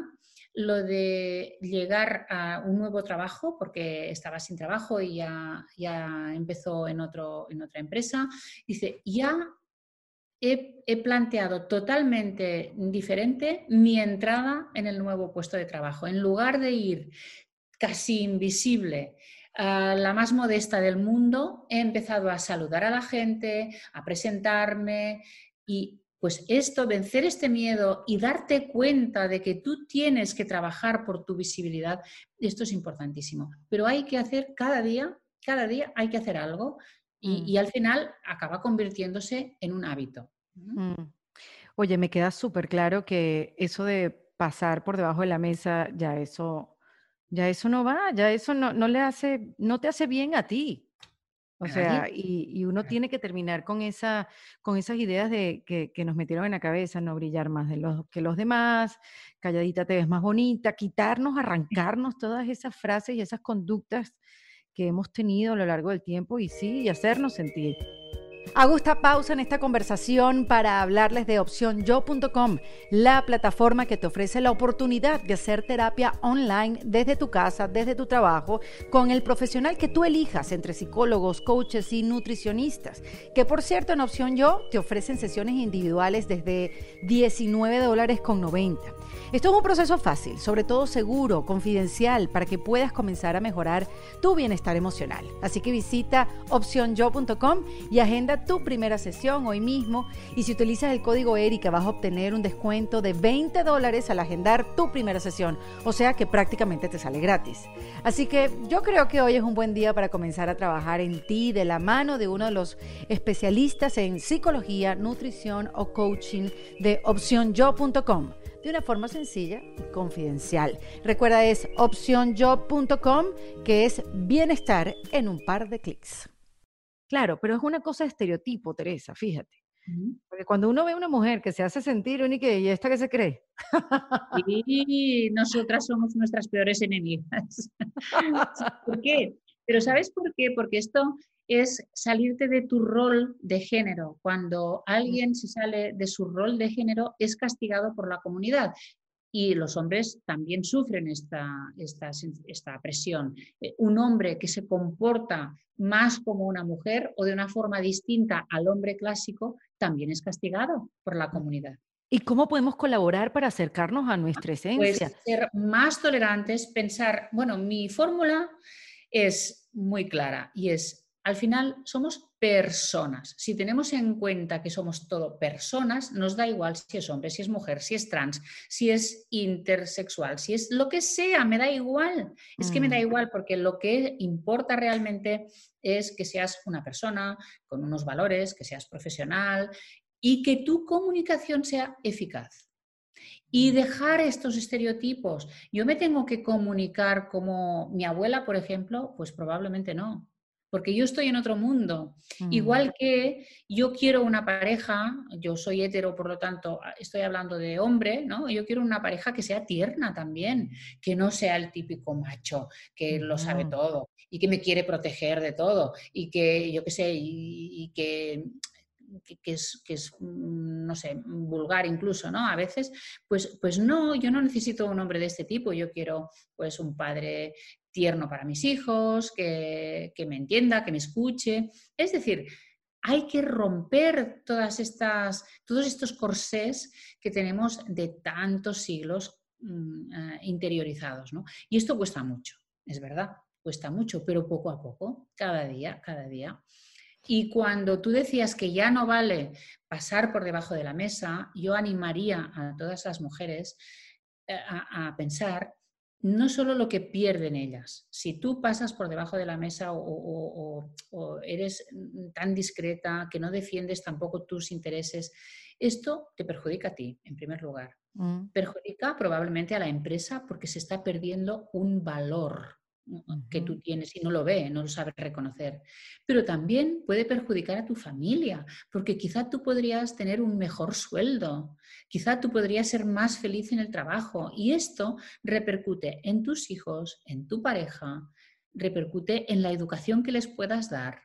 lo de llegar a un nuevo trabajo, porque estaba sin trabajo y ya, ya empezó en, otro, en otra empresa. Dice, ya he, planteado totalmente diferente mi entrada en el nuevo puesto de trabajo. En lugar de ir casi invisible, la más modesta del mundo, he empezado a saludar a la gente, a presentarme y pues esto, vencer este miedo y darte cuenta de que tú tienes que trabajar por tu visibilidad, esto es importantísimo. Pero hay que hacer cada día, cada día hay que hacer algo y, mm. al final acaba convirtiéndose en un hábito. Mm. Oye, me queda súper claro que eso de pasar por debajo de la mesa, ya eso ya eso no va, ya eso no, no le hace, no te hace bien a ti. O sea, y, uno tiene que terminar con, esa, con esas ideas de que, que, nos metieron en la cabeza, no brillar más de los, que los demás, calladita te ves más bonita, quitarnos, arrancarnos todas esas frases y esas conductas que hemos tenido a lo largo del tiempo y sí, y hacernos sentir Hago esta pausa en esta conversación para hablarles de opcionyo.com, la plataforma que te ofrece la oportunidad de hacer terapia online desde tu casa, desde tu trabajo, con el profesional que tú elijas entre psicólogos, coaches y nutricionistas. Que por cierto, en Opción Yo te ofrecen sesiones individuales desde 19 dólares con 90. Esto es un proceso fácil, sobre todo seguro, confidencial, para que puedas comenzar a mejorar tu bienestar emocional. Así que visita opcionyo.com y agenda tu primera sesión hoy mismo. Y si utilizas el código ERICA vas a obtener un descuento de 20 dólares al agendar tu primera sesión. O sea que prácticamente te sale gratis. Así que yo creo que hoy es un buen día para comenzar a trabajar en ti de la mano de uno de los especialistas en psicología, nutrición o coaching de opcionyo.com de una forma sencilla y confidencial. Recuerda es opcionjob.com que es bienestar en un par de clics. Claro, pero es una cosa de estereotipo, Teresa, fíjate. Porque cuando uno ve a una mujer que se hace sentir única y esta que se cree. Y nosotras somos nuestras peores enemigas. ¿Por qué? Pero ¿sabes por qué? Porque esto es salirte de tu rol de género. Cuando alguien se sale de su rol de género es castigado por la comunidad. Y los hombres también sufren esta, esta, esta presión. Eh, un hombre que se comporta más como una mujer o de una forma distinta al hombre clásico también es castigado por la comunidad. ¿Y cómo podemos colaborar para acercarnos a nuestra pues esencia? Pues ser más tolerantes, pensar, bueno, mi fórmula es muy clara y es al final somos personas. Si tenemos en cuenta que somos todo personas, nos da igual si es hombre, si es mujer, si es trans, si es intersexual, si es lo que sea, me da igual. Es que me da mm. igual porque lo que importa realmente es que seas una persona con unos valores, que seas profesional y que tu comunicación sea eficaz. Y mm. dejar estos estereotipos. Yo me tengo que comunicar como mi abuela, por ejemplo, pues probablemente no porque yo estoy en otro mundo. Igual que yo quiero una pareja, yo soy hetero, por lo tanto, ah, estoy hablando de hombre, ¿no? Yo quiero una pareja que sea tierna también, que no sea el típico macho, que lo sabe todo y que me quiere proteger de todo y que, yo qué sé, y, que que, es, que, es, mm, no sé, vulgar incluso, ¿no? A veces, pues, pues no, yo no necesito un hombre de este tipo, yo quiero pues un padre tierno para mis hijos, que, me entienda, que me escuche. Es decir, hay que romper todas estas, todos estos corsés que tenemos de tantos siglos mm, eh, interiorizados. Y esto cuesta mucho, es verdad, cuesta mucho, pero poco a poco, cada día, cada día. Y cuando tú decías que ya no vale pasar por debajo de la mesa, yo animaría a todas las mujeres eh, a pensar no solo lo que pierden ellas. Si tú pasas por debajo de la mesa o, eres tan discreta que no defiendes tampoco tus intereses, esto te perjudica a ti, en primer lugar. Mm. Perjudica probablemente a la empresa porque se está perdiendo un valor que tú tienes y no lo ve, no lo sabe reconocer. Pero también puede perjudicar a tu familia, porque quizá tú podrías tener un mejor sueldo, quizá tú podrías ser más feliz en el trabajo y esto repercute en tus hijos, en tu pareja, repercute en la educación que les puedas dar.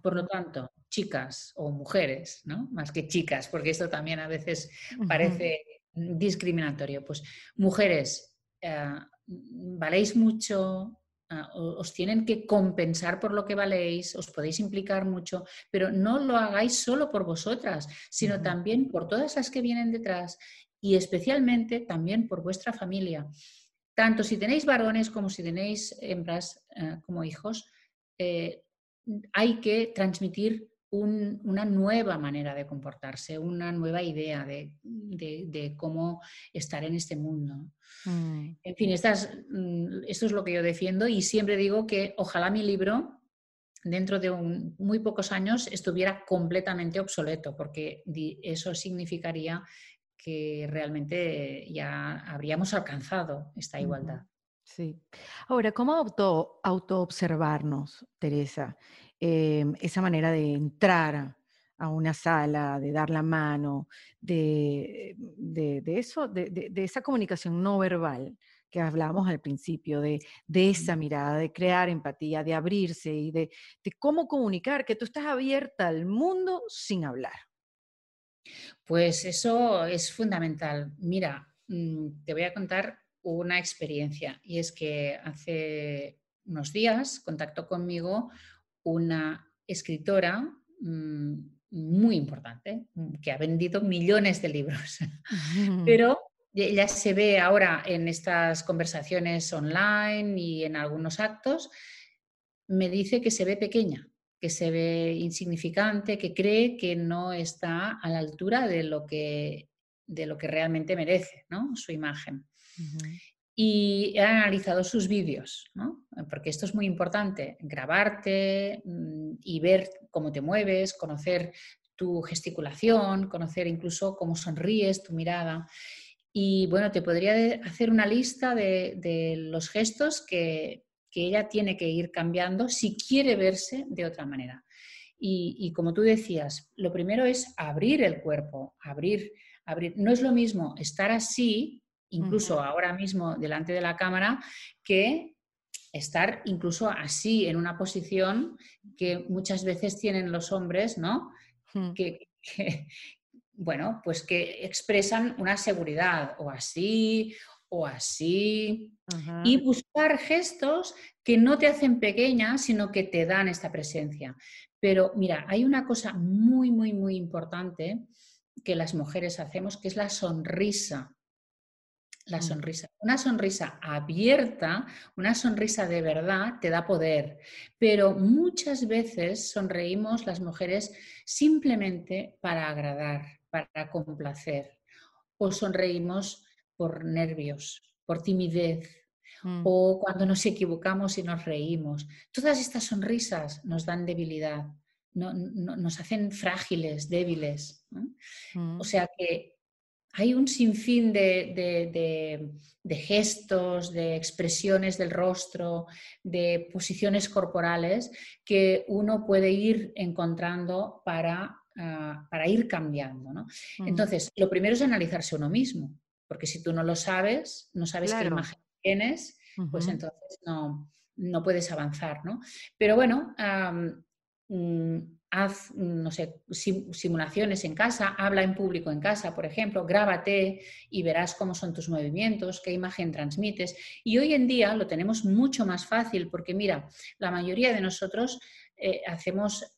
Por lo tanto, chicas o mujeres, ¿no? Más que chicas, porque esto también a veces parece discriminatorio. Pues mujeres, eh, valéis mucho, ah, os tienen que compensar por lo que valéis, os podéis implicar mucho, pero no lo hagáis solo por vosotras, sino también por todas las que vienen detrás y especialmente también por vuestra familia. Tanto si tenéis varones como si tenéis hembras eh, como hijos, eh, hay que transmitir una nueva manera de comportarse, una nueva idea de, cómo estar en este mundo. Mm. En fin, mm, esto es lo que yo defiendo y siempre digo que ojalá mi libro dentro de muy pocos años estuviera completamente obsoleto, porque eso significaría que realmente ya habríamos alcanzado esta igualdad. Sí. Ahora, ¿cómo auto, auto-observarnos, Teresa? Em, esa manera de entrar a una sala, de dar la mano, de, eso, de, esa comunicación no verbal que hablábamos al principio, de, esa mirada, de crear empatía, de abrirse y de, cómo comunicar, que tú estás abierta al mundo sin hablar. Pues eso es fundamental. Mira, mm, te voy a contar una experiencia y es que hace unos días contactó conmigo una escritora mm, muy importante, mm, que ha vendido millones de libros, pero ella se ve ahora en estas conversaciones online y en algunos actos, me dice que se ve pequeña, que se ve insignificante, que cree que no está a la altura de lo que, de lo que realmente merece ¿no? su imagen y he analizado sus vídeos, porque esto es muy importante, grabarte mm, y ver cómo te mueves, conocer tu gesticulación, conocer incluso cómo sonríes, tu mirada. Y bueno, te podría hacer una lista de, los gestos que, ella tiene que ir cambiando si quiere verse de otra manera. Y, y, como tú decías, lo primero es abrir el cuerpo, abrir, abrir. No es lo mismo estar así incluso ahora mismo delante de la cámara, que estar incluso así en una posición que muchas veces tienen los hombres, ¿no? Que, bueno, pues que expresan una seguridad o así o así y buscar gestos que no te hacen pequeña, sino que te dan esta presencia. Pero mira, hay una cosa muy, muy, muy importante que las mujeres hacemos, que es la sonrisa. La mm. sonrisa. Una sonrisa abierta, una sonrisa de verdad, te da poder. Pero muchas veces sonreímos las mujeres simplemente para agradar, para complacer. O sonreímos por nervios, por timidez, mm. o cuando nos equivocamos y nos reímos. Todas estas sonrisas nos dan debilidad, nos hacen frágiles, débiles. O mm. sea que hay un sinfín de, gestos, de expresiones del rostro, de posiciones corporales que uno puede ir encontrando para, ah, ir cambiando. Mm. Entonces, lo primero es analizarse uno mismo, porque si tú no lo sabes, no sabes qué imagen tienes, pues entonces no, puedes avanzar. Pero bueno, mm, haz, no sé, simulaciones en casa, habla en público en casa, por ejemplo, grábate y verás cómo son tus movimientos, qué imagen transmites. Y hoy en día lo tenemos mucho más fácil porque, mira, la mayoría de nosotros eh, hacemos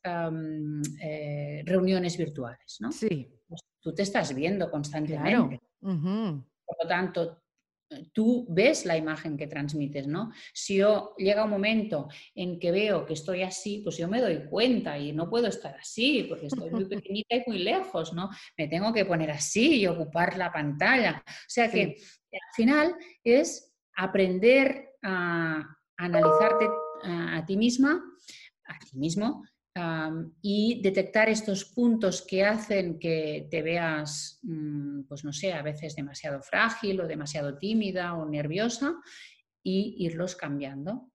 eh, reuniones virtuales, ¿no? Sí. Pues tú te estás viendo constantemente. Por lo tanto, tú ves la imagen que transmites, ¿no? Si yo llega un momento en que veo que estoy así, pues yo me doy cuenta y no puedo estar así porque estoy muy pequeñita y muy lejos, ¿no? Me tengo que poner así y ocupar la pantalla. O sea que al final es aprender a analizarte a, ti misma, a ti mismo, y detectar estos puntos que hacen que te veas, mm, pues no sé, a veces demasiado frágil o demasiado tímida o nerviosa y irlos cambiando.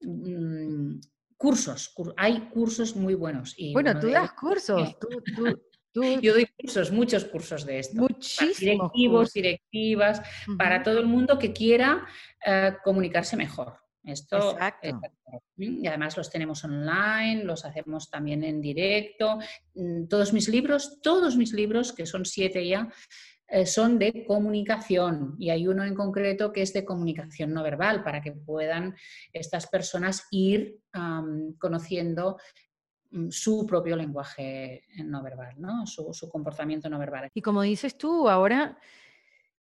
Mm, cursos, hay cursos muy buenos. Y bueno, tú das cursos, Yo doy cursos, muchos cursos de esto. Muchísimos. Directivos, directivas, para todo el mundo que quiera eh, comunicarse mejor. Esto, y además los tenemos online, los hacemos también en directo. Mm, todos mis libros, todos mis libros, que son siete ya, eh, son de comunicación y hay uno en concreto que es de comunicación no verbal para que puedan estas personas ir conociendo mm, su propio lenguaje no verbal, ¿no? Su, su comportamiento no verbal. Y como dices tú, ahora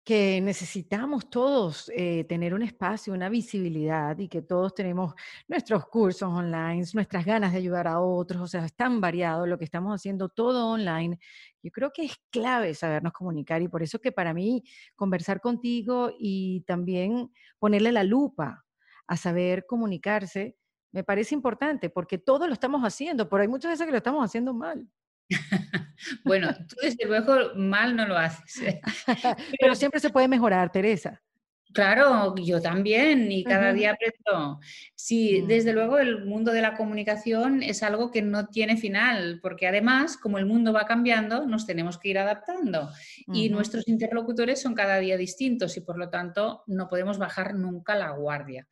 que necesitamos todos eh, tener un espacio, una visibilidad y que todos tenemos nuestros cursos online, nuestras ganas de ayudar a otros, o sea, es tan variado lo que estamos haciendo todo online. Yo creo que es clave sabernos comunicar y por eso que para mí conversar contigo y también ponerle la lupa a saber comunicarse me parece importante porque todo lo estamos haciendo, pero hay muchas veces que lo estamos haciendo mal. bueno, tú desde luego mal no lo haces. Pero siempre se puede mejorar, Teresa. Claro, yo también y cada día aprendo. Sí, desde luego el mundo de la comunicación es algo que no tiene final, porque además, como el mundo va cambiando, nos tenemos que ir adaptando y nuestros interlocutores son cada día distintos y por lo tanto no podemos bajar nunca la guardia.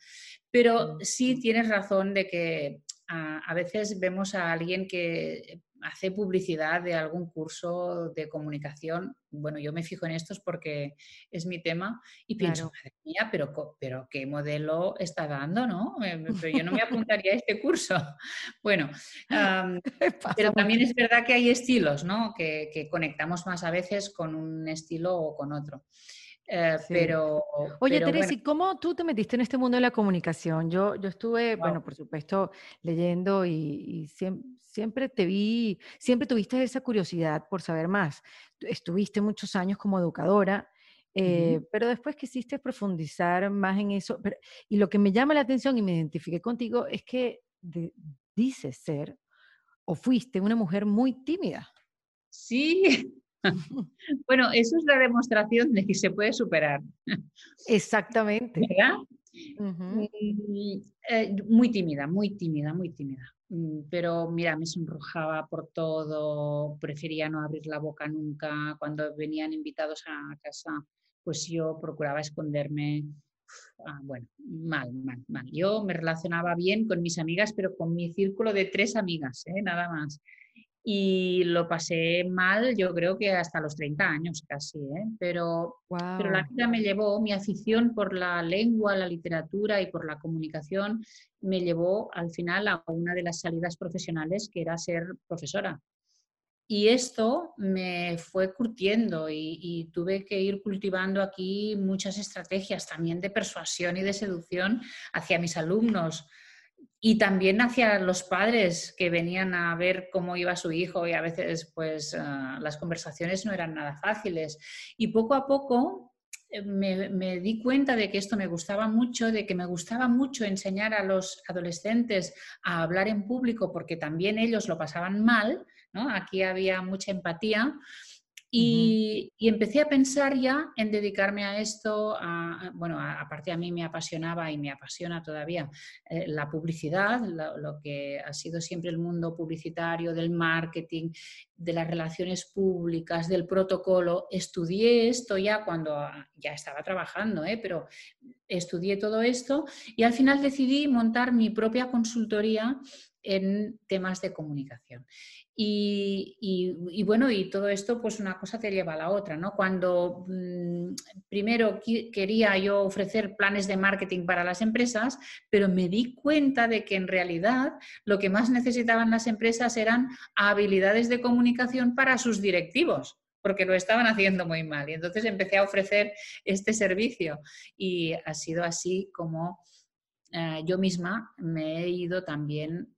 Pero sí tienes razón de que a, a veces vemos a alguien que hace publicidad de algún curso de comunicación, bueno, yo me fijo en estos porque es mi tema y pienso, madre mía, pero, pero qué modelo está dando, ¿no? Pero yo no me apuntaría a este curso. Bueno, pero también es verdad que hay estilos, ¿no? Que, que, conectamos más a veces con un estilo o con otro. Eh, pero. Oye, Teresa, ¿y cómo tú te metiste en este mundo de la comunicación? Yo, yo estuve, bueno, por supuesto, leyendo y, siempre, te vi, siempre tuviste esa curiosidad por saber más. Estuviste muchos años como educadora. Eh, pero después quisiste profundizar más en eso. y lo que me llama la atención y me identifiqué contigo es que dices ser o fuiste una mujer muy tímida. Sí, bueno, eso es la demostración de que se puede superar. Exactamente. ¿Verdad? Mm, eh, muy tímida, muy tímida, muy tímida. Mm, pero mira, me sonrojaba por todo, prefería no abrir la boca nunca. Cuando venían invitados a casa, pues yo procuraba esconderme. Ah, bueno, mal, mal, mal. Yo me relacionaba bien con mis amigas, pero con mi círculo de tres amigas, ¿eh? nada más y lo pasé mal, yo creo que hasta los 30 años casi, ¿eh? pero, pero la vida me llevó, mi afición por la lengua, la literatura y por la comunicación me llevó al final a una de las salidas profesionales que era ser profesora. Y esto me fue curtiendo y, y, tuve que ir cultivando aquí muchas estrategias también de persuasión y de seducción hacia mis alumnos, y también hacia los padres que venían a ver cómo iba su hijo y a veces pues ah, las conversaciones no eran nada fáciles. Y poco a poco eh, me, me, di cuenta de que esto me gustaba mucho, de que me gustaba mucho enseñar a los adolescentes a hablar en público porque también ellos lo pasaban mal, ¿no? Aquí había mucha empatía y, empecé a pensar ya en dedicarme a esto, bueno, aparte a mí me apasionaba y me apasiona todavía eh, la publicidad, lo, que ha sido siempre el mundo publicitario, del marketing, de las relaciones públicas, del protocolo. Estudié esto ya cuando ah, ya estaba trabajando, ¿eh? pero estudié todo esto y al final decidí montar mi propia consultoría en temas de comunicación. Y, bueno, y todo esto, pues una cosa te lleva a la otra, ¿no? Cuando mm, primero quería yo ofrecer planes de marketing para las empresas, pero me di cuenta de que en realidad lo que más necesitaban las empresas eran habilidades de comunicación para sus directivos porque lo estaban haciendo muy mal. Y entonces empecé a ofrecer este servicio y ha sido así como eh, yo misma me he ido también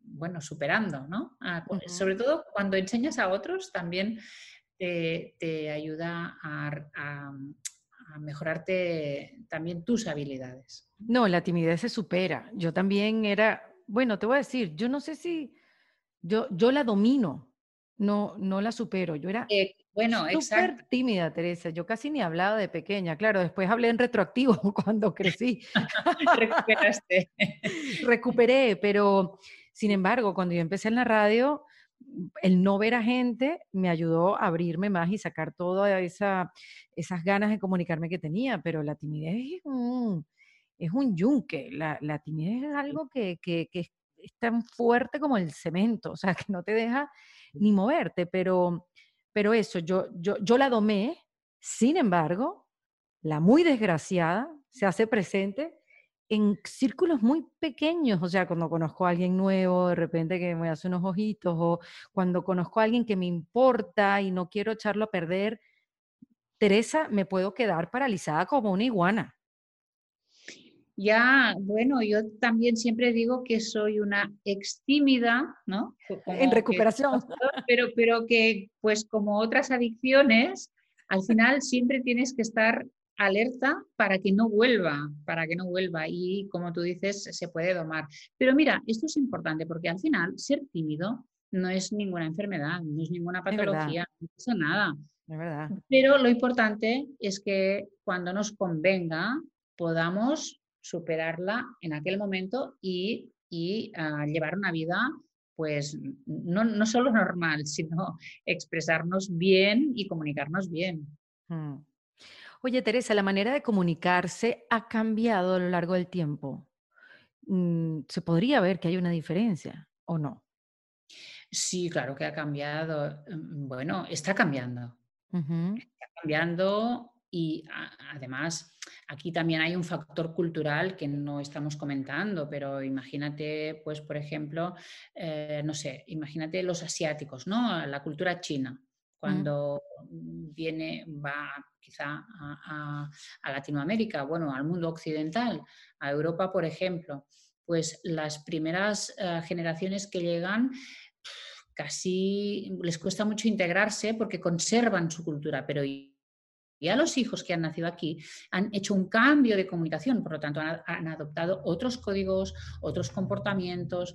bueno, superando, ¿no? Ah, sobre todo cuando enseñas a otros también te, ayuda a, mejorarte también tus habilidades. No, la timidez se supera. Yo también era, bueno, te voy a decir, yo no sé si yo, yo la domino, no, no la supero. Yo era eh, bueno, súper tímida, Teresa. Yo casi ni hablaba de pequeña. Claro, después hablé en retroactivo cuando crecí. Recuperaste. Recuperé, pero sin embargo, cuando yo empecé en la radio, el no ver a gente me ayudó a abrirme más y sacar todas esa, esas ganas de comunicarme que tenía, pero la timidez es un, es un yunque, la, la timidez es algo que, que, que, es tan fuerte como el cemento, o sea, que no te deja ni moverte, pero, pero eso, yo, yo, yo la domé, sin embargo, la muy desgraciada se hace presente en círculos muy pequeños, o sea, cuando conozco a alguien nuevo, de repente que me hace unos ojitos, o cuando conozco a alguien que me importa y no quiero echarlo a perder, Teresa, me puedo quedar paralizada como una iguana. Ya, bueno, yo también siempre digo que soy una ex tímida, ¿no? en recuperación. pero, pero que, pues como otras adicciones, al final siempre tienes que estar alerta para que no vuelva, para que no vuelva. Y como tú dices, se puede domar. Pero mira, esto es importante porque al final ser tímido no es ninguna enfermedad, no es ninguna patología, no pasa nada. Es verdad. Pero lo importante es que cuando nos convenga podamos superarla en aquel momento y, ah, llevar una vida pues no, no, solo normal, sino expresarnos bien y comunicarnos bien. Mm. Oye, Teresa, ¿la manera de comunicarse ha cambiado a lo largo del tiempo? Mm, ¿Se podría ver que hay una diferencia o no? Sí, claro que ha cambiado. Mm, bueno, está cambiando. Está cambiando y además, aquí también hay un factor cultural que no estamos comentando, pero imagínate, pues, por ejemplo, eh, no sé, imagínate los asiáticos, ¿no? La cultura china. Cuando viene, va quizá a, Latinoamérica, bueno, al mundo occidental, a Europa, por ejemplo, pues las primeras eh, generaciones que llegan casi les cuesta mucho integrarse porque conservan su cultura, pero y a los hijos que han nacido aquí han hecho un cambio de comunicación, por lo tanto han, adoptado otros códigos, otros comportamientos.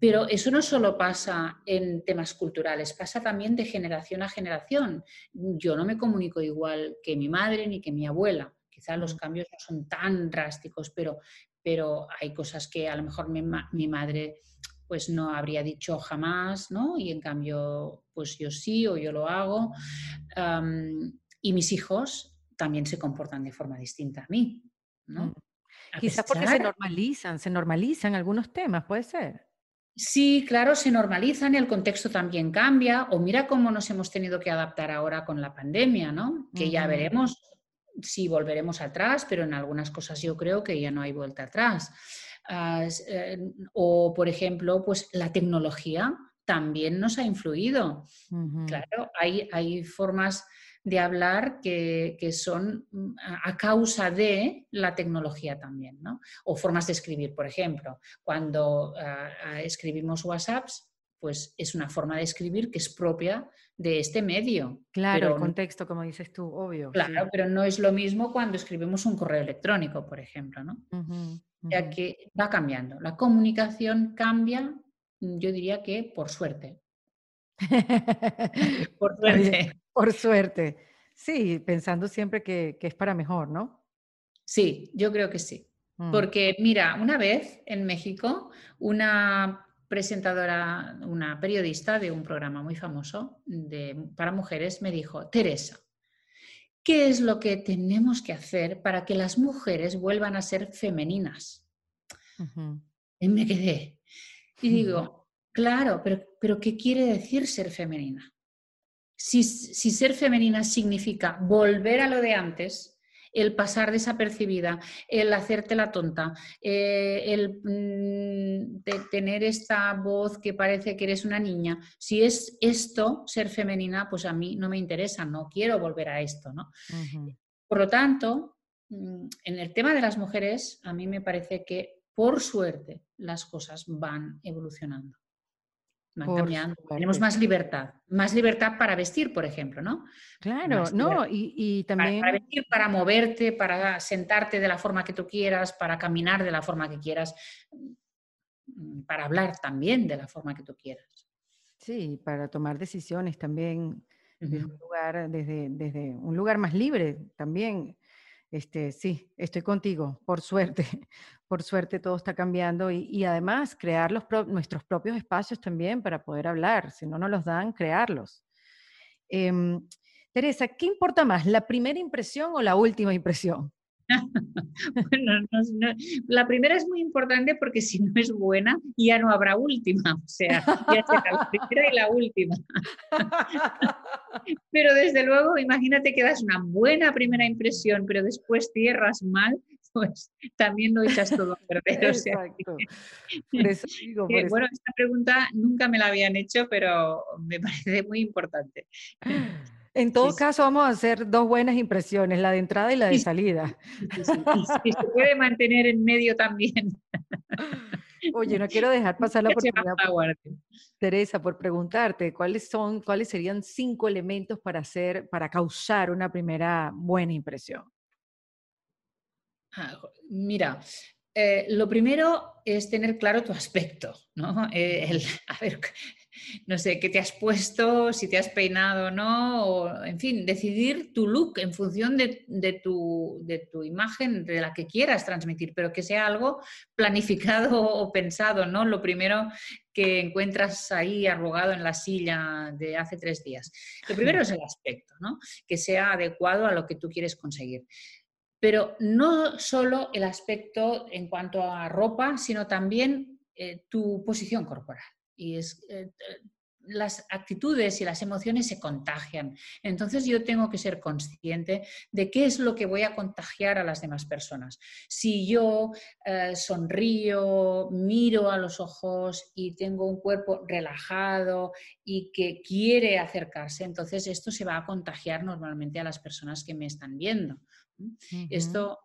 Pero eso no solo pasa en temas culturales, pasa también de generación a generación. Yo no me comunico igual que mi madre ni que mi abuela. Quizás los cambios no son tan drásticos, pero, pero hay cosas que a lo mejor mi, mi madre pues no habría dicho jamás, ¿no? Y en cambio, pues yo sí o yo lo hago. Y mis hijos también se comportan de forma distinta a mí. ¿no? Mm. Quizás porque se normalizan, se normalizan algunos temas, puede ser. Sí, claro, se normalizan, el contexto también cambia, o mira cómo nos hemos tenido que adaptar ahora con la pandemia, ¿no? Que ya veremos si volveremos atrás, pero en algunas cosas yo creo que ya no hay vuelta atrás. Ah, eh, o, por ejemplo, pues la tecnología también nos ha influido. Claro, hay, hay formas de hablar que, son mm, a causa de la tecnología también, ¿no? O formas de escribir, por ejemplo. Cuando ah, ah, escribimos WhatsApps, pues es una forma de escribir que es propia de este medio. Claro, el contexto, como dices tú, obvio. Claro, pero no es lo mismo cuando escribimos un correo electrónico, por ejemplo, ¿no? Ya que va cambiando. La comunicación cambia, yo diría que por suerte. por suerte. Por suerte. Sí, pensando siempre que, es para mejor, ¿no? Sí, yo creo que sí. Mm. Porque mira, una vez en México, una presentadora, una periodista de un programa muy famoso de, para mujeres me dijo, Teresa, ¿qué es lo que tenemos que hacer para que las mujeres vuelvan a ser femeninas? Y me quedé. Y digo, claro, pero, pero ¿qué quiere decir ser femenina? Si, ser femenina significa volver a lo de antes, el pasar desapercibida, el hacerte la tonta, eh, el mm, tener esta voz que parece que eres una niña, si es esto, ser femenina, pues a mí no me interesa, no quiero volver a esto. ¿no? Por lo tanto, mm, en el tema de las mujeres, a mí me parece que, por suerte, las cosas van evolucionando. Van cambiando. Tenemos más libertad, más libertad para vestir, por ejemplo, ¿no? Claro, no, y, también... Para, vestir, para moverte, para sentarte de la forma que tú quieras, para caminar de la forma que quieras, mm, para hablar también de la forma que tú quieras. Sí, para tomar decisiones también desde, un lugar, desde, desde un lugar más libre también. Este, sí, estoy contigo, por suerte, por suerte todo está cambiando y, además crear los nuestros propios espacios también para poder hablar, si no nos los dan, crearlos. Em, Teresa, ¿qué importa más, la primera impresión o la última impresión? bueno, la primera es muy importante porque si no es buena, ya no habrá última. O sea, ya será la primera y la última. pero desde luego, imagínate que das una buena primera impresión, pero después cierras mal, pues también lo echas todo a perder. O sea, Bueno, esta pregunta nunca me la habían hecho, pero me parece muy importante. En todo caso, vamos a hacer dos buenas impresiones, la de entrada y la de salida. Y se puede mantener en medio también. Oye, no quiero dejar pasar la oportunidad. Teresa, por preguntarte, ¿cuáles son, cuáles serían cinco elementos para hacer, para causar una primera buena impresión? Ah, mira, eh, lo primero es tener claro tu aspecto, ¿no? Eh, el, a ver, no sé, qué te has puesto, si te has peinado o no, o, en fin, decidir tu look en función de, tu, de, tu, imagen, de la que quieras transmitir, pero que sea algo planificado o pensado, ¿no? Lo primero que encuentras ahí arrugado en la silla de hace tres días. Lo primero es el aspecto, ¿no? Que sea adecuado a lo que tú quieres conseguir pero no solo el aspecto en cuanto a ropa, sino también eh, tu posición corporal y es, eh, las actitudes y las emociones se contagian. Entonces yo tengo que ser consciente de qué es lo que voy a contagiar a las demás personas. Si yo eh, sonrío, miro a los ojos y tengo un cuerpo relajado y que quiere acercarse, entonces esto se va a contagiar normalmente a las personas que me están viendo. Esto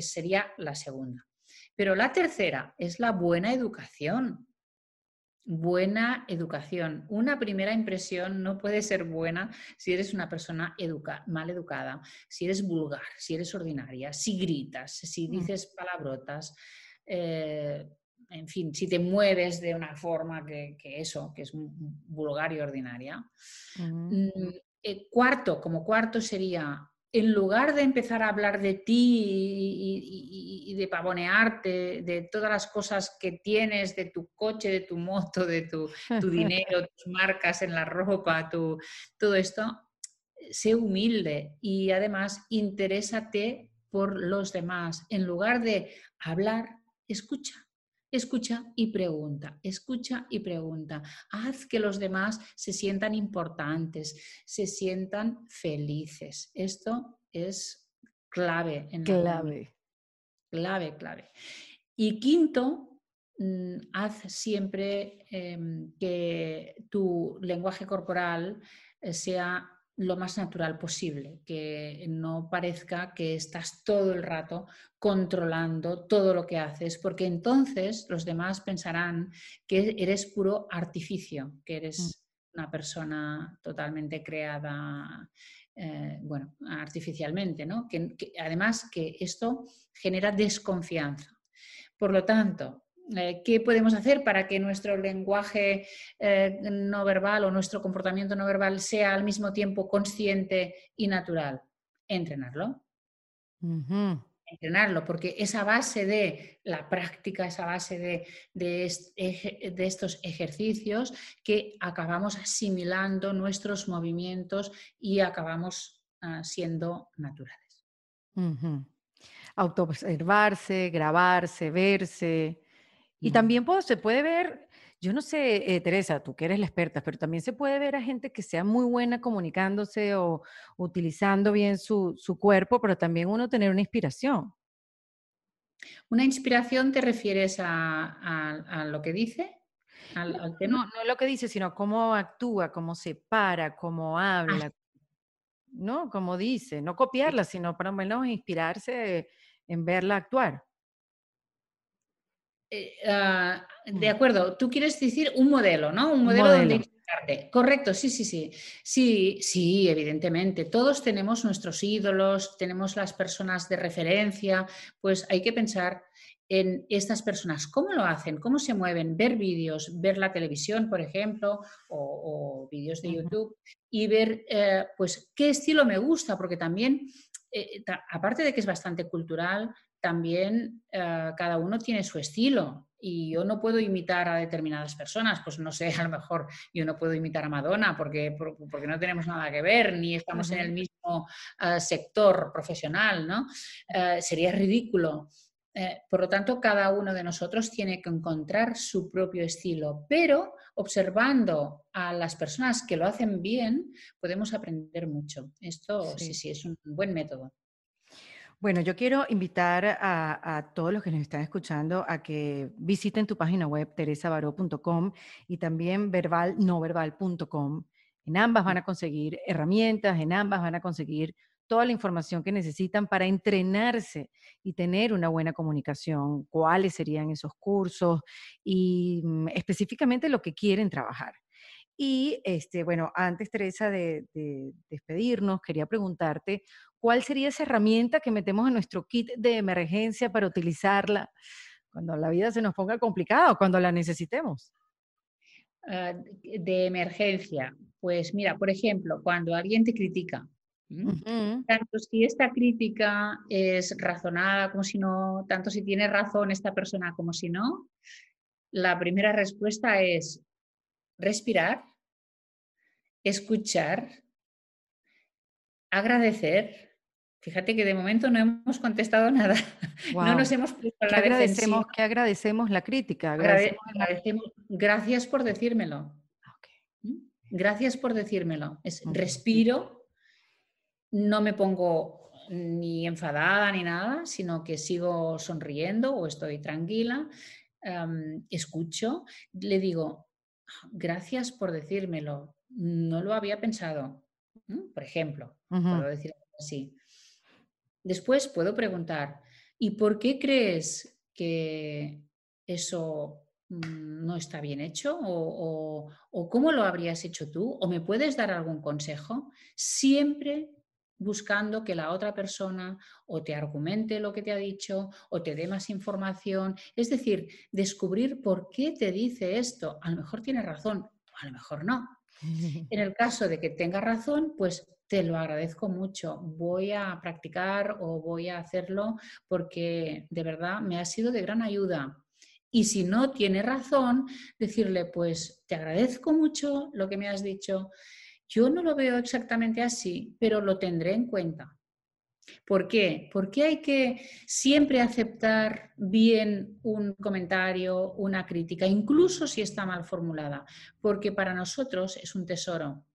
sería la segunda. Pero la tercera es la buena educación buena educación. Una primera impresión no puede ser buena si eres una persona mal educada, si eres vulgar, si eres ordinaria, si gritas, si mm. dices palabrotas. Eh, en fin, si te mueves de una forma que, eso, que es vulgar y ordinaria. Mm, eh, cuarto, como cuarto sería en lugar de empezar a hablar de ti y, de pavonearte, de todas las cosas que tienes, de tu coche, de tu moto, de tu, dinero, tus marcas en la ropa, todo esto, sé humilde y además interésate por los demás. En lugar de hablar, escucha escucha y pregunta, escucha y pregunta. Haz que los demás se sientan importantes, se sientan felices. Esto es clave. En clave. clave, clave. Y quinto, mm, haz siempre em, que tu lenguaje corporal eh, sea lo más natural posible, que no parezca que estás todo el rato controlando todo lo que haces, porque entonces los demás pensarán que eres puro artificio, que eres mm. una persona totalmente creada, eh, bueno, artificialmente, ¿no? que además que esto genera desconfianza. Por lo tanto, ¿Qué podemos hacer para que nuestro lenguaje eh, no verbal o nuestro comportamiento no verbal sea al mismo tiempo consciente y natural? Entrenarlo. Entrenarlo, porque esa base de la práctica, esa base de, estos ejercicios que acabamos asimilando nuestros movimientos y acabamos ah, siendo naturales. Autoobservarse, grabarse, verse, y también se puede ver, yo no sé, eh, Teresa, tú que eres la experta, pero también se puede ver a gente que sea muy buena comunicándose o utilizando bien su, cuerpo, pero también uno tener una inspiración. ¿Una inspiración te refieres a, lo que dice? Al, No, no lo que dice, sino cómo actúa, cómo se para, cómo ah. habla, ¿no? Como dice, no copiarla, sino para menos inspirarse en verla actuar. Eh, ah, de mm. acuerdo, tú quieres decir un modelo, ¿no? Un modelo, donde inspirarte. Correcto, sí, sí, sí. Sí, sí, evidentemente. Todos tenemos nuestros ídolos, tenemos las personas de referencia, pues hay que pensar en estas personas, cómo lo hacen, cómo se mueven, ver vídeos, ver la televisión, por ejemplo, o, vídeos de YouTube y ver, eh, pues, qué estilo me gusta, porque también, eh, aparte de que es bastante cultural, también eh, cada uno tiene su estilo y yo no puedo imitar a determinadas personas, pues no sé, a lo mejor yo no puedo imitar a Madonna porque, porque no tenemos nada que ver, ni estamos en el mismo eh, sector profesional, ¿no? Eh, sería ridículo. por lo tanto, cada uno de nosotros tiene que encontrar su propio estilo, pero observando a las personas que lo hacen bien, podemos aprender mucho. Esto sí, sí es un buen método. Bueno, yo quiero invitar a, todos los que nos están escuchando a que visiten tu página web, teresavaro.com y también verbalnoverbal.com. En ambas van a conseguir herramientas, en ambas van a conseguir toda la información que necesitan para entrenarse y tener una buena comunicación, cuáles serían esos cursos y mm, específicamente lo que quieren trabajar. Y este, bueno, antes, Teresa, de, de, despedirnos, quería preguntarte ¿cuál sería esa herramienta que metemos en nuestro kit de emergencia para utilizarla cuando la vida se nos ponga complicada o cuando la necesitemos? Ah, de emergencia. Pues mira, por ejemplo, cuando alguien te critica, tanto si esta crítica es razonada como si no, tanto si tiene razón esta persona como si no, la primera respuesta es respirar, escuchar, agradecer Fíjate que de momento no hemos contestado nada. No nos hemos puesto la agradecemos, Que agradecemos la crítica. gracias por decírmelo. Ah, ¿Mm? Gracias por decírmelo. Es, respiro, no me pongo ni enfadada ni nada, sino que sigo sonriendo o estoy tranquila, escucho, le digo, gracias por decírmelo, no lo había pensado. Por ejemplo, puedo decir así. Después puedo preguntar, ¿y por qué crees que eso mm, no está bien hecho? ¿O, cómo lo habrías hecho tú? ¿O me puedes dar algún consejo? Siempre buscando que la otra persona o te argumente lo que te ha dicho o te dé más información. Es decir, descubrir por qué te dice esto. A lo mejor tiene razón, a lo mejor no. En el caso de que tenga razón, pues te lo agradezco mucho. Voy a practicar o voy a hacerlo porque de verdad me ha sido de gran ayuda. Y si no tiene razón, decirle, pues te agradezco mucho lo que me has dicho. Yo no lo veo exactamente así, pero lo tendré en cuenta. ¿Por qué? Porque hay que siempre aceptar bien un comentario, una crítica, incluso si está mal formulada, porque para nosotros es un tesoro.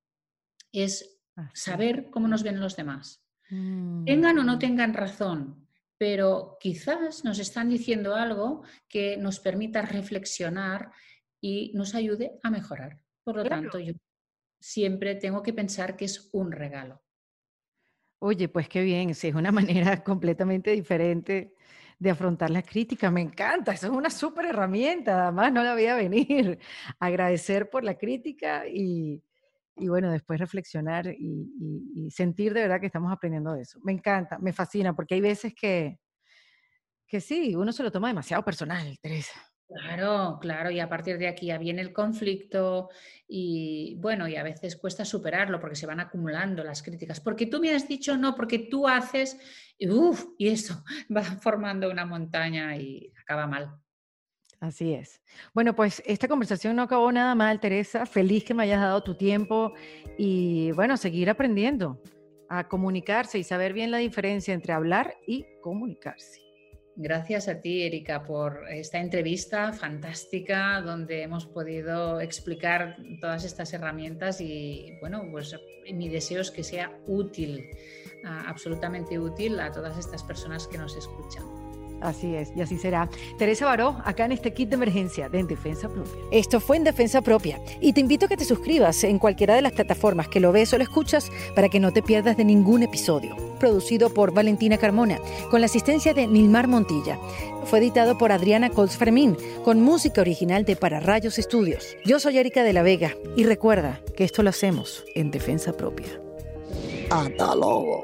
Es saber cómo nos ven los demás. Mm. Tengan o no tengan razón, pero quizás nos están diciendo algo que nos permita reflexionar y nos ayude a mejorar. Por lo tanto, yo siempre tengo que pensar que es un regalo. Oye, pues qué bien, sí, es una manera completamente diferente de afrontar la crítica. Me encanta, eso es una súper herramienta, además no la voy a venir. Agradecer por la crítica y, y bueno, después reflexionar y, sentir de verdad que estamos aprendiendo de eso. Me encanta, me fascina, porque hay veces que, que sí, uno se lo toma demasiado personal, Teresa. Claro, claro, y a partir de aquí ya viene el conflicto y bueno, y a veces cuesta superarlo porque se van acumulando las críticas. Porque tú me has dicho no, porque tú haces, y, y eso va formando una montaña y acaba mal. Así es. Bueno, pues esta conversación no acabó nada mal, Teresa. Feliz que me hayas dado tu tiempo y bueno, seguir aprendiendo a comunicarse y saber bien la diferencia entre hablar y comunicarse. Gracias a ti, Erika, por esta entrevista fantástica donde hemos podido explicar todas estas herramientas y bueno, pues mi deseo es que sea útil, absolutamente útil a todas estas personas que nos escuchan. Así es, y así será. Teresa Baró, acá en este kit de emergencia de En Defensa Propia. Esto fue En Defensa Propia. Y te invito a que te suscribas en cualquiera de las plataformas que lo ves o lo escuchas para que no te pierdas de ningún episodio. Producido por Valentina Carmona, con la asistencia de Nilmar Montilla. Fue editado por Adriana Colts Fermín, con música original de Para Rayos Estudios. Yo soy Erika de la Vega, y recuerda que esto lo hacemos en Defensa Propia. Hasta luego.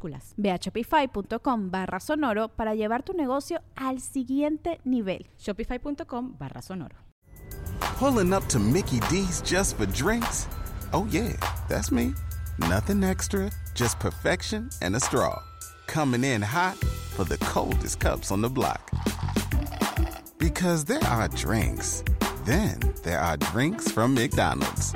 minúsculas. Ve a shopify.com barra sonoro para llevar tu negocio al siguiente nivel. Shopify.com barra sonoro. Pulling up to Mickey D's just for drinks? Oh yeah, that's me. Nothing extra, just perfection and a straw. Coming in hot for the coldest cups on the block. Because there are drinks. Then there are drinks from McDonald's.